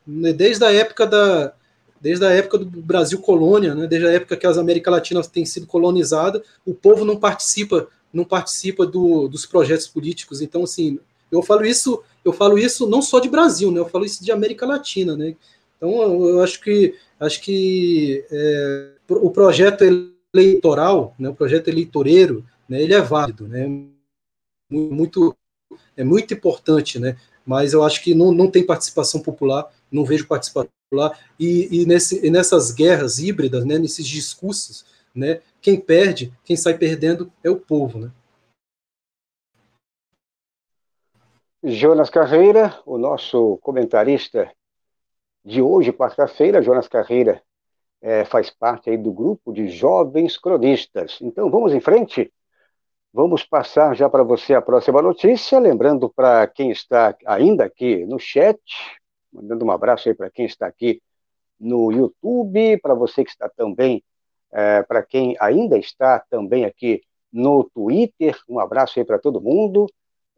né, desde a época da desde a época do Brasil colônia, né, desde a época que as Américas Latinas têm sido colonizadas, o povo não participa não participa do, dos projetos políticos. Então, assim, Eu falo isso, eu falo isso não só de Brasil, né? Eu falo isso de América Latina, né? Então eu acho que acho que é, o projeto eleitoral, né, o projeto eleitoreiro, né, ele é válido, né? Muito é muito importante, né? Mas eu acho que não, não tem participação popular, não vejo participação popular e, e, nesse, e nessas guerras híbridas, né, nesses discursos, né, quem perde, quem sai perdendo é o povo, né? Jonas Carreira, o nosso comentarista de hoje, quarta-feira. Jonas Carreira é, faz parte aí do grupo de jovens cronistas. Então, vamos em frente? Vamos passar já para você a próxima notícia, lembrando para quem está ainda aqui no chat, mandando um abraço aí para quem está aqui no YouTube, para você que está também, é, para quem ainda está também aqui no Twitter, um abraço aí para todo mundo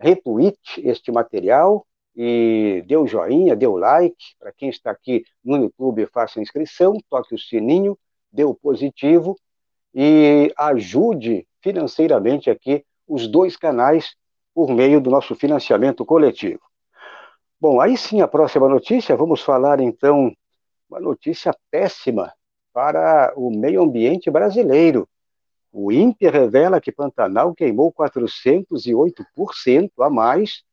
retweet este material e dê o joinha, dê o like. Para quem está aqui no YouTube, faça a inscrição, toque o sininho, dê o positivo e ajude financeiramente aqui os dois canais por meio do nosso financiamento coletivo. Bom, aí sim a próxima notícia, vamos falar então uma notícia péssima para o meio ambiente brasileiro. O INPE revela que Pantanal queimou 408% a mais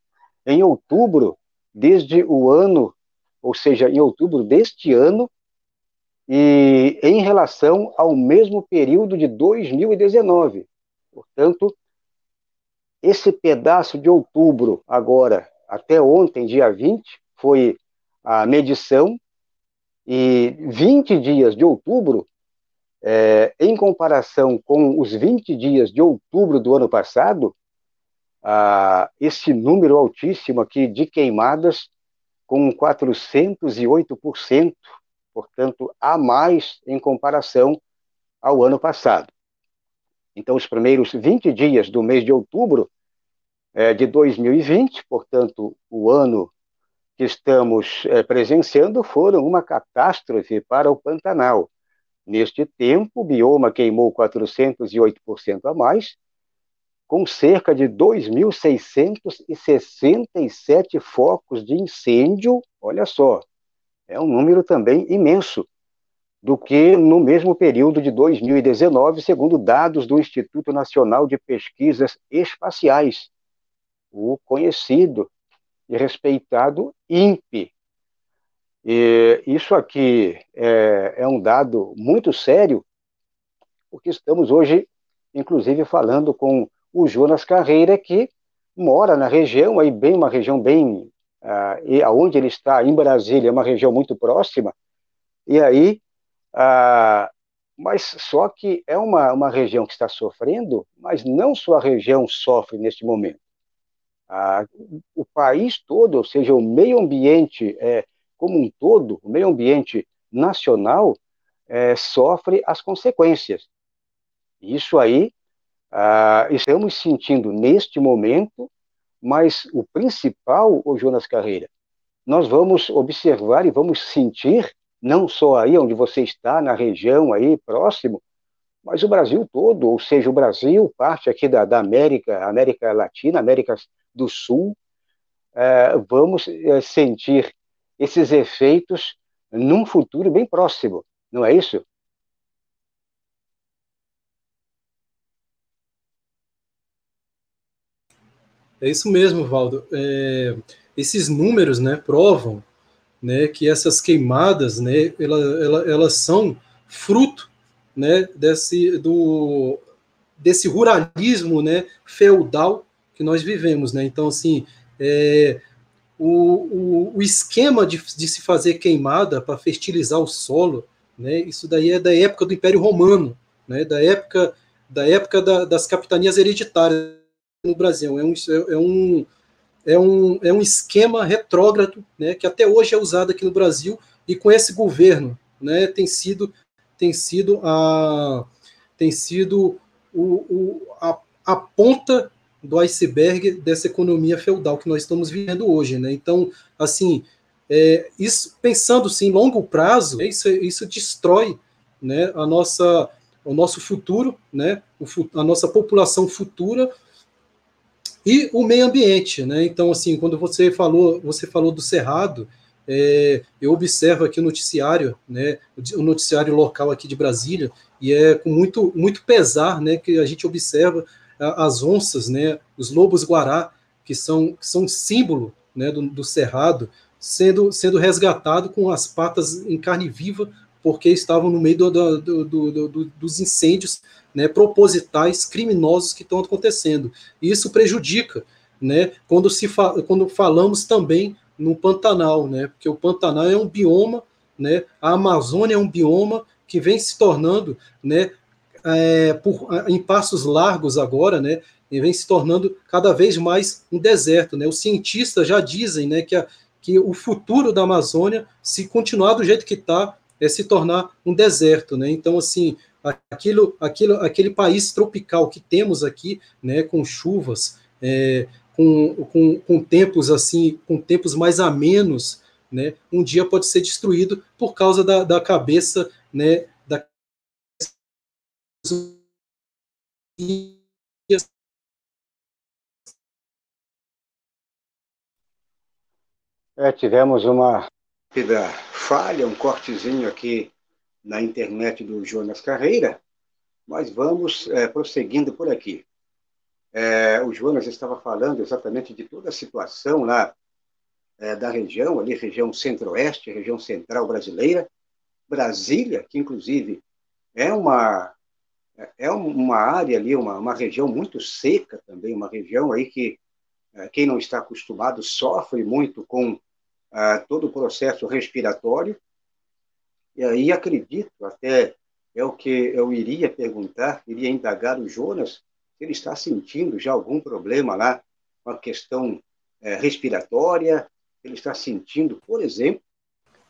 em outubro, desde o ano, ou seja, em outubro deste ano, e em relação ao mesmo período de 2019. Portanto, esse pedaço de outubro, agora, até ontem, dia 20, foi a medição, e 20 dias de outubro é, em comparação com os 20 dias de outubro do ano passado, ah, esse número altíssimo aqui de queimadas, com 408%, portanto, a mais em comparação ao ano passado. Então, os primeiros 20 dias do mês de outubro é, de 2020, portanto, o ano que estamos é, presenciando, foram uma catástrofe para o Pantanal. Neste tempo, o bioma queimou 408% a mais, com cerca de 2.667 focos de incêndio, olha só, é um número também imenso, do que no mesmo período de 2019, segundo dados do Instituto Nacional de Pesquisas Espaciais, o conhecido e respeitado INPE, e isso aqui é, é um dado muito sério, porque estamos hoje, inclusive, falando com o Jonas Carreira, que mora na região, aí bem uma região bem, uh, e aonde ele está, em Brasília, é uma região muito próxima, e aí, uh, mas só que é uma, uma região que está sofrendo, mas não só a região sofre neste momento. Uh, o país todo, ou seja, o meio ambiente é, como um todo, o meio ambiente nacional é, sofre as consequências. Isso aí ah, estamos sentindo neste momento, mas o principal, o Jonas Carreira, nós vamos observar e vamos sentir, não só aí onde você está, na região aí próximo, mas o Brasil todo, ou seja, o Brasil, parte aqui da, da América, América Latina, América do Sul, é, vamos é, sentir esses efeitos num futuro bem próximo, não é isso? É isso mesmo, Valdo. É, esses números, né, provam, né, que essas queimadas, né, ela, ela, elas são fruto, né, desse do desse ruralismo, né, feudal que nós vivemos, né. Então, assim, é, o, o, o esquema de, de, se fazer queimada para fertilizar o solo, né, isso daí é da época do Império Romano, né, da época, da época da, das capitanias hereditárias no Brasil. É um, é, um, é, um, é um esquema retrógrado né, que até hoje é usado aqui no Brasil e com esse governo né, tem sido, tem sido, a, tem sido o, o, a, a ponta do iceberg dessa economia feudal que nós estamos vivendo hoje, né? Então, assim, é, isso pensando sim, em longo prazo, isso, isso destrói, né, a nossa, o nosso futuro, né, o, a nossa população futura E o meio ambiente, né? Então, assim, quando você falou, você falou do cerrado, é, eu observo aqui o noticiário, né, o noticiário local aqui de Brasília, e é com muito, muito pesar, né, que a gente observa as onças, né, os lobos guará, que são, que são símbolo, né, do, do cerrado, sendo, sendo resgatado com as patas em carne viva, porque estavam no meio do, do, do, dos incêndios né, propositais criminosos que estão acontecendo. E isso prejudica, né, quando, se fa quando falamos também no Pantanal, né? Porque o Pantanal é um bioma, né? A Amazônia é um bioma que vem se tornando, né? É, por, em passos largos agora, né? E vem se tornando cada vez mais um deserto, né? Os cientistas já dizem, né? Que, a, que o futuro da Amazônia, se continuar do jeito que está, é se tornar um deserto, né? Então, assim, aquilo, aquilo, aquele país tropical que temos aqui, né? Com chuvas, é, com, com, com tempos assim, com tempos mais amenos, né, um dia pode ser destruído por causa da, da cabeça, né, da é, tivemos uma falha, um cortezinho aqui na internet do Jonas Carreira, mas vamos é, prosseguindo por aqui. É, o Jonas estava falando exatamente de toda a situação lá é, da região, ali, região centro-oeste, região central brasileira. Brasília, que inclusive é uma, é uma área ali, uma, uma região muito seca também, uma região aí que quem não está acostumado sofre muito com todo o processo respiratório. E aí acredito, até é o que eu iria perguntar, iria indagar o Jonas, ele está sentindo já algum problema lá com a questão é, respiratória, ele está sentindo, por exemplo,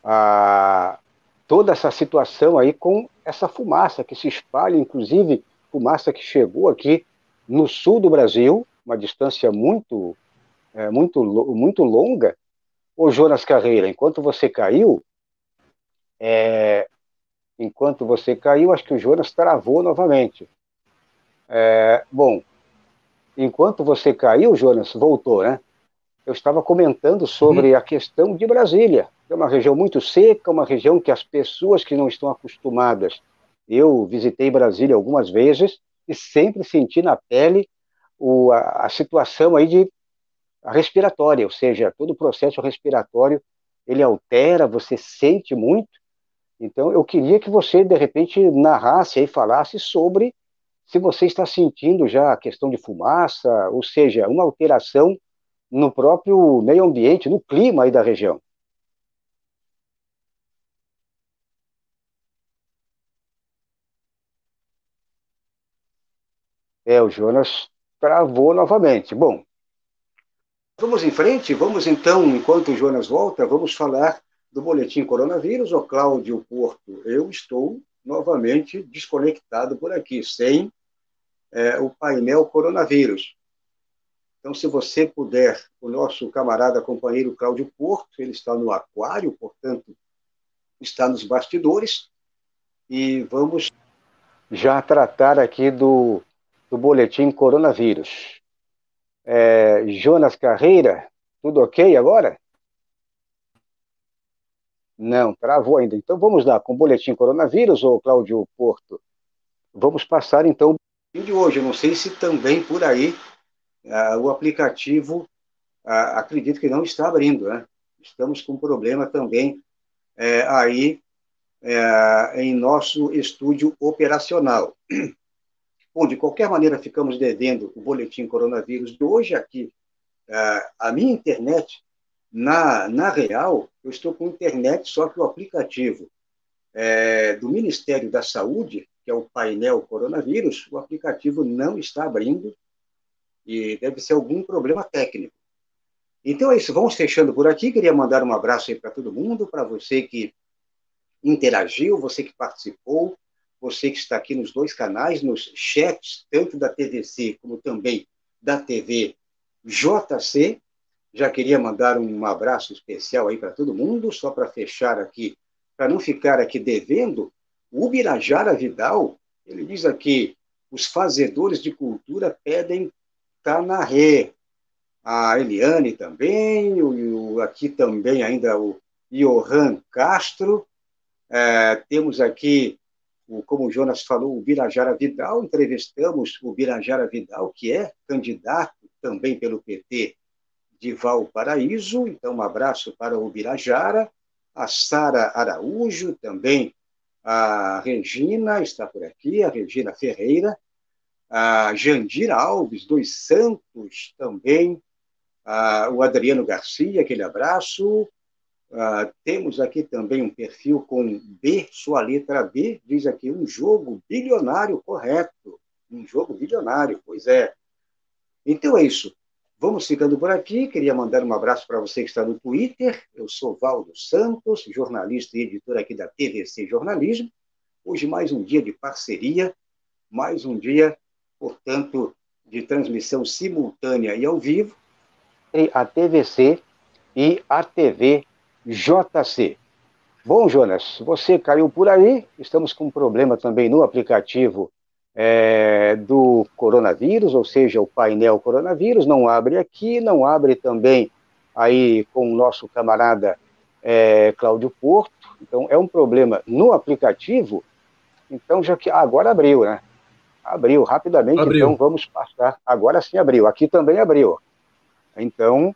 a, toda essa situação aí com essa fumaça que se espalha, inclusive fumaça que chegou aqui no sul do Brasil, uma distância muito, é, muito, muito longa. Ô Jonas Carreira, enquanto você caiu, é, enquanto você caiu, acho que o Jonas travou novamente. É, bom, enquanto você caiu, Jonas, voltou, né? Eu estava comentando sobre uhum. a questão de Brasília. É uma região muito seca, uma região que as pessoas que não estão acostumadas. Eu visitei Brasília algumas vezes e sempre senti na pele o, a, a situação aí de respiratória, ou seja, todo o processo respiratório ele altera, você sente muito. Então, eu queria que você, de repente, narrasse e falasse sobre se você está sentindo já a questão de fumaça, ou seja, uma alteração no próprio meio ambiente, no clima aí da região. É, o Jonas travou novamente. Bom, vamos em frente, vamos então, enquanto o Jonas volta, vamos falar do boletim coronavírus. O Cláudio Porto, eu estou novamente desconectado por aqui, sem é, o painel coronavírus. Então, se você puder, o nosso camarada companheiro Cláudio Porto, ele está no aquário, portanto, está nos bastidores, e vamos já tratar aqui do, do boletim coronavírus. É, Jonas Carreira, tudo ok agora? Não, travou ainda. Então vamos lá, com o boletim coronavírus, ou Cláudio Porto. Vamos passar então de hoje. Eu não sei se também por aí uh, o aplicativo, uh, acredito que não está abrindo. Né? Estamos com problema também uh, aí é, em nosso estúdio operacional. Bom, de qualquer maneira, ficamos devendo o boletim coronavírus de hoje aqui. a minha internet, na, na real, eu estou com internet, só que o aplicativo é, do Ministério da Saúde que é o painel coronavírus, o aplicativo não está abrindo e deve ser algum problema técnico. Então é isso, vamos fechando por aqui. Queria mandar um abraço aí para todo mundo, para você que interagiu, você que participou, você que está aqui nos dois canais, nos chats, tanto da TVC como também da TV JC. Já queria mandar um abraço especial aí para todo mundo, só para fechar aqui, para não ficar aqui devendo, o Ubirajara Vidal, ele diz aqui, os fazedores de cultura pedem Canaré. a Eliane também, o, o, aqui também ainda o Johan Castro, é, temos aqui, como o Jonas falou, o Birajara Vidal, entrevistamos o Birajara Vidal, que é candidato também pelo PT de Valparaíso, então um abraço para o Birajara, a Sara Araújo, também a Regina está por aqui, a Regina Ferreira, a Jandira Alves, dos Santos também, a, o Adriano Garcia, aquele abraço. A, temos aqui também um perfil com B, sua letra B, diz aqui, um jogo bilionário correto. Um jogo bilionário, pois é. Então é isso. Vamos ficando por aqui. Queria mandar um abraço para você que está no Twitter. Eu sou Valdo Santos, jornalista e editor aqui da TVC Jornalismo. Hoje, mais um dia de parceria, mais um dia, portanto, de transmissão simultânea e ao vivo a TVC e a TV JC. Bom, Jonas, você caiu por aí. Estamos com um problema também no aplicativo é, do coronavírus, ou seja, o painel coronavírus, não abre aqui, não abre também aí com o nosso camarada é, Cláudio Porto. Então, é um problema no aplicativo. Então, já que agora abriu, né? Abriu rapidamente, abriu. então vamos passar. Agora sim abriu. Aqui também abriu. Então,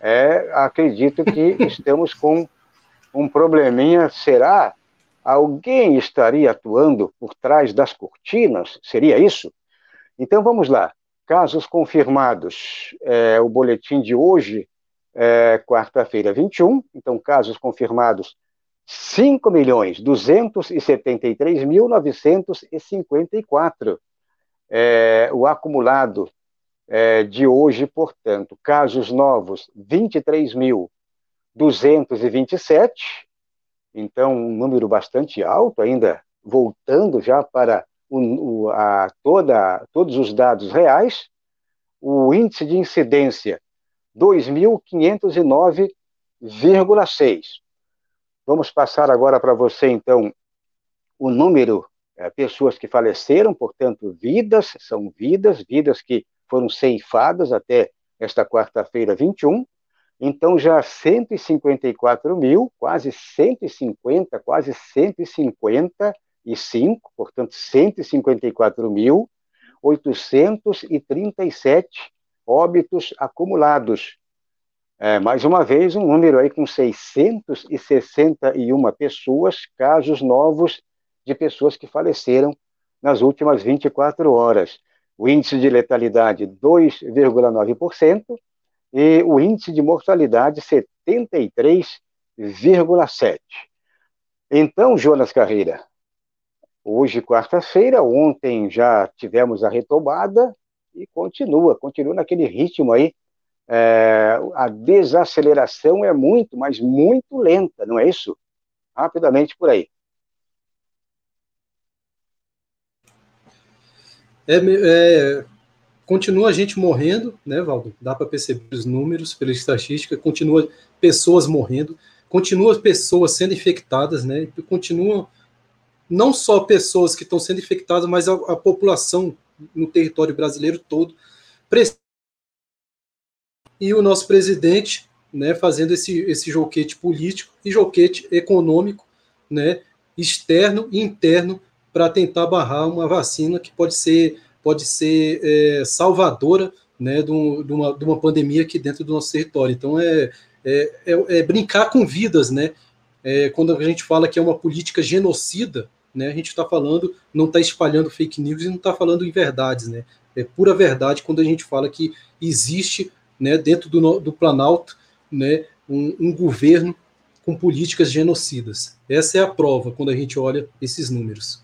é, acredito que estamos com um probleminha. Será Alguém estaria atuando por trás das cortinas? Seria isso? Então vamos lá. Casos confirmados. É, o boletim de hoje, é, quarta-feira 21. Então, casos confirmados: 5.273.954. É, o acumulado é, de hoje, portanto, casos novos: 23.227 então um número bastante alto, ainda voltando já para o, o, a, toda, todos os dados reais, o índice de incidência 2.509,6. Vamos passar agora para você, então, o número é, pessoas que faleceram, portanto, vidas, são vidas, vidas que foram ceifadas até esta quarta-feira 21, então, já 154 mil, quase 150, quase 155, portanto, 154 mil, 837 óbitos acumulados. É, mais uma vez, um número aí com 661 pessoas, casos novos de pessoas que faleceram nas últimas 24 horas. O índice de letalidade, 2,9%, e o índice de mortalidade 73,7. Então, Jonas Carreira, hoje quarta-feira, ontem já tivemos a retomada e continua, continua naquele ritmo aí. É, a desaceleração é muito, mas muito lenta, não é isso? Rapidamente por aí. É, é, continua a gente morrendo, né, Valdo? Dá para perceber os números pela estatística, continua pessoas morrendo, continua pessoas sendo infectadas, né? Continuam não só pessoas que estão sendo infectadas, mas a, a população no território brasileiro todo. E o nosso presidente, né, fazendo esse, esse joquete político e joquete econômico, né, externo e interno, para tentar barrar uma vacina que pode ser pode ser é, salvadora né, de, um, uma, de uma pandemia aqui dentro do nosso território. Então, é, é, é, é brincar com vidas, né? É, quando a gente fala que é uma política genocida, né, a gente está falando, não está espalhando fake news e não está falando em verdades, né? É pura verdade quando a gente fala que existe, né, dentro do, do Planalto, né, um, um governo com políticas genocidas. Essa é a prova quando a gente olha esses números.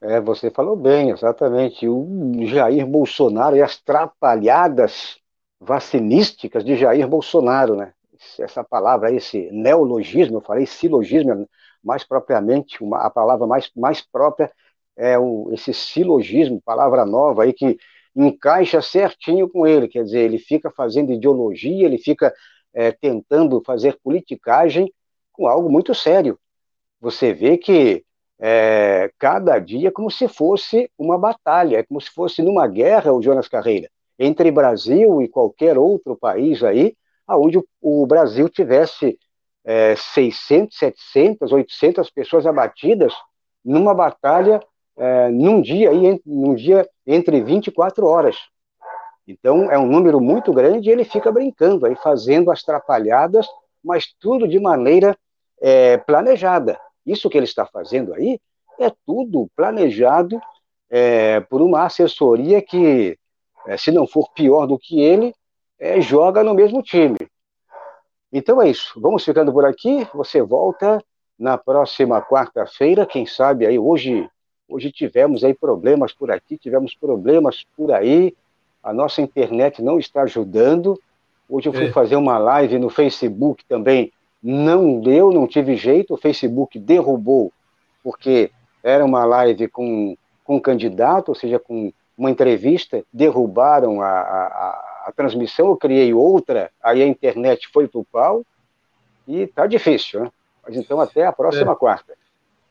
É, você falou bem, exatamente. O Jair Bolsonaro e as trapalhadas vacinísticas de Jair Bolsonaro, né? Essa palavra, esse neologismo, eu falei silogismo, mais propriamente, uma, a palavra mais, mais própria é o, esse silogismo, palavra nova aí que encaixa certinho com ele, quer dizer, ele fica fazendo ideologia, ele fica é, tentando fazer politicagem com algo muito sério. Você vê que é, cada dia como se fosse uma batalha, é como se fosse numa guerra, o Jonas Carreira. entre Brasil e qualquer outro país aí, aonde o, o Brasil tivesse é, 600, 700, 800 pessoas abatidas numa batalha é, num dia aí, num dia entre 24 horas. Então é um número muito grande e ele fica brincando aí, fazendo as trapalhadas, mas tudo de maneira é, planejada. Isso que ele está fazendo aí é tudo planejado é, por uma assessoria que, é, se não for pior do que ele, é, joga no mesmo time. Então é isso. Vamos ficando por aqui. Você volta na próxima quarta-feira. Quem sabe aí hoje, hoje tivemos aí problemas por aqui, tivemos problemas por aí. A nossa internet não está ajudando. Hoje eu fui é. fazer uma live no Facebook também. Não deu, não tive jeito. O Facebook derrubou, porque era uma live com, com um candidato, ou seja, com uma entrevista. Derrubaram a, a a transmissão, eu criei outra, aí a internet foi para o pau, e tá difícil, né? Mas então até a próxima é. quarta.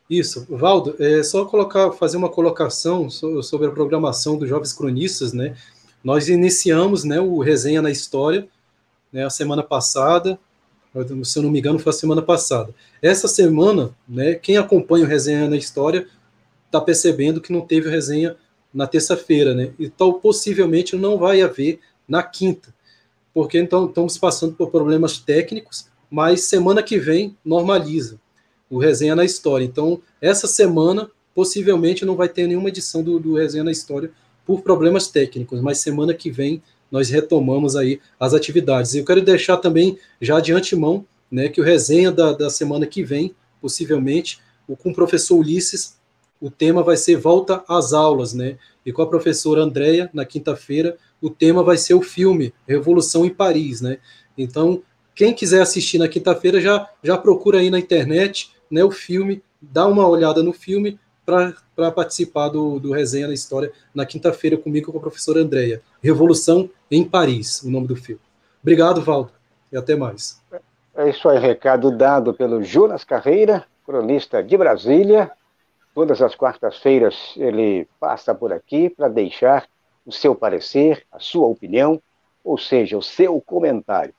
Isso, Valdo, é só colocar, fazer uma colocação sobre a programação dos Jovens Cronistas, né? Nós iniciamos, né, o Resenha na História, né, a semana passada, se eu não me engano, foi a semana passada. Essa semana, né, quem acompanha o Resenha na História está percebendo que não teve resenha na terça-feira, né? Então, possivelmente não vai haver na quinta, porque então estamos passando por problemas técnicos, mas semana que vem normaliza o Resenha na História. Então, essa semana possivelmente não vai ter nenhuma edição do, do Resenha na História por problemas técnicos, mas semana que vem nós retomamos aí as atividades. E eu quero deixar também, já de antemão, né, que o resenha da, da semana que vem, possivelmente, com o professor Ulisses, o tema vai ser volta às aulas, né? E com a professora Andréia, na quinta-feira, o tema vai ser o filme Revolução em Paris, né? Então, quem quiser assistir na quinta-feira já, já procura aí na internet né, o filme, dá uma olhada no filme para participar do, do Resenha na História na quinta-feira comigo com a professora Andréia. Revolução em Paris, o nome do filme. Obrigado, Valdo, e até mais. É isso aí, recado dado pelo Jonas Carreira, cronista de Brasília. Todas as quartas-feiras ele passa por aqui para deixar o seu parecer, a sua opinião, ou seja, o seu comentário.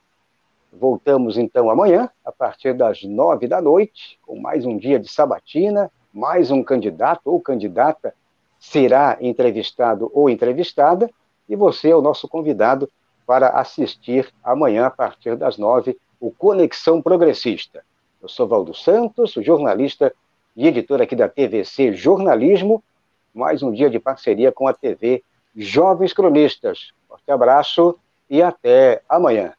Voltamos então amanhã, a partir das nove da noite, com mais um dia de sabatina, mais um candidato ou candidata será entrevistado ou entrevistada, e você é o nosso convidado para assistir amanhã, a partir das nove, o Conexão Progressista. Eu sou Valdo Santos, jornalista e editor aqui da TVC Jornalismo, mais um dia de parceria com a TV Jovens Cronistas. Forte abraço e até amanhã.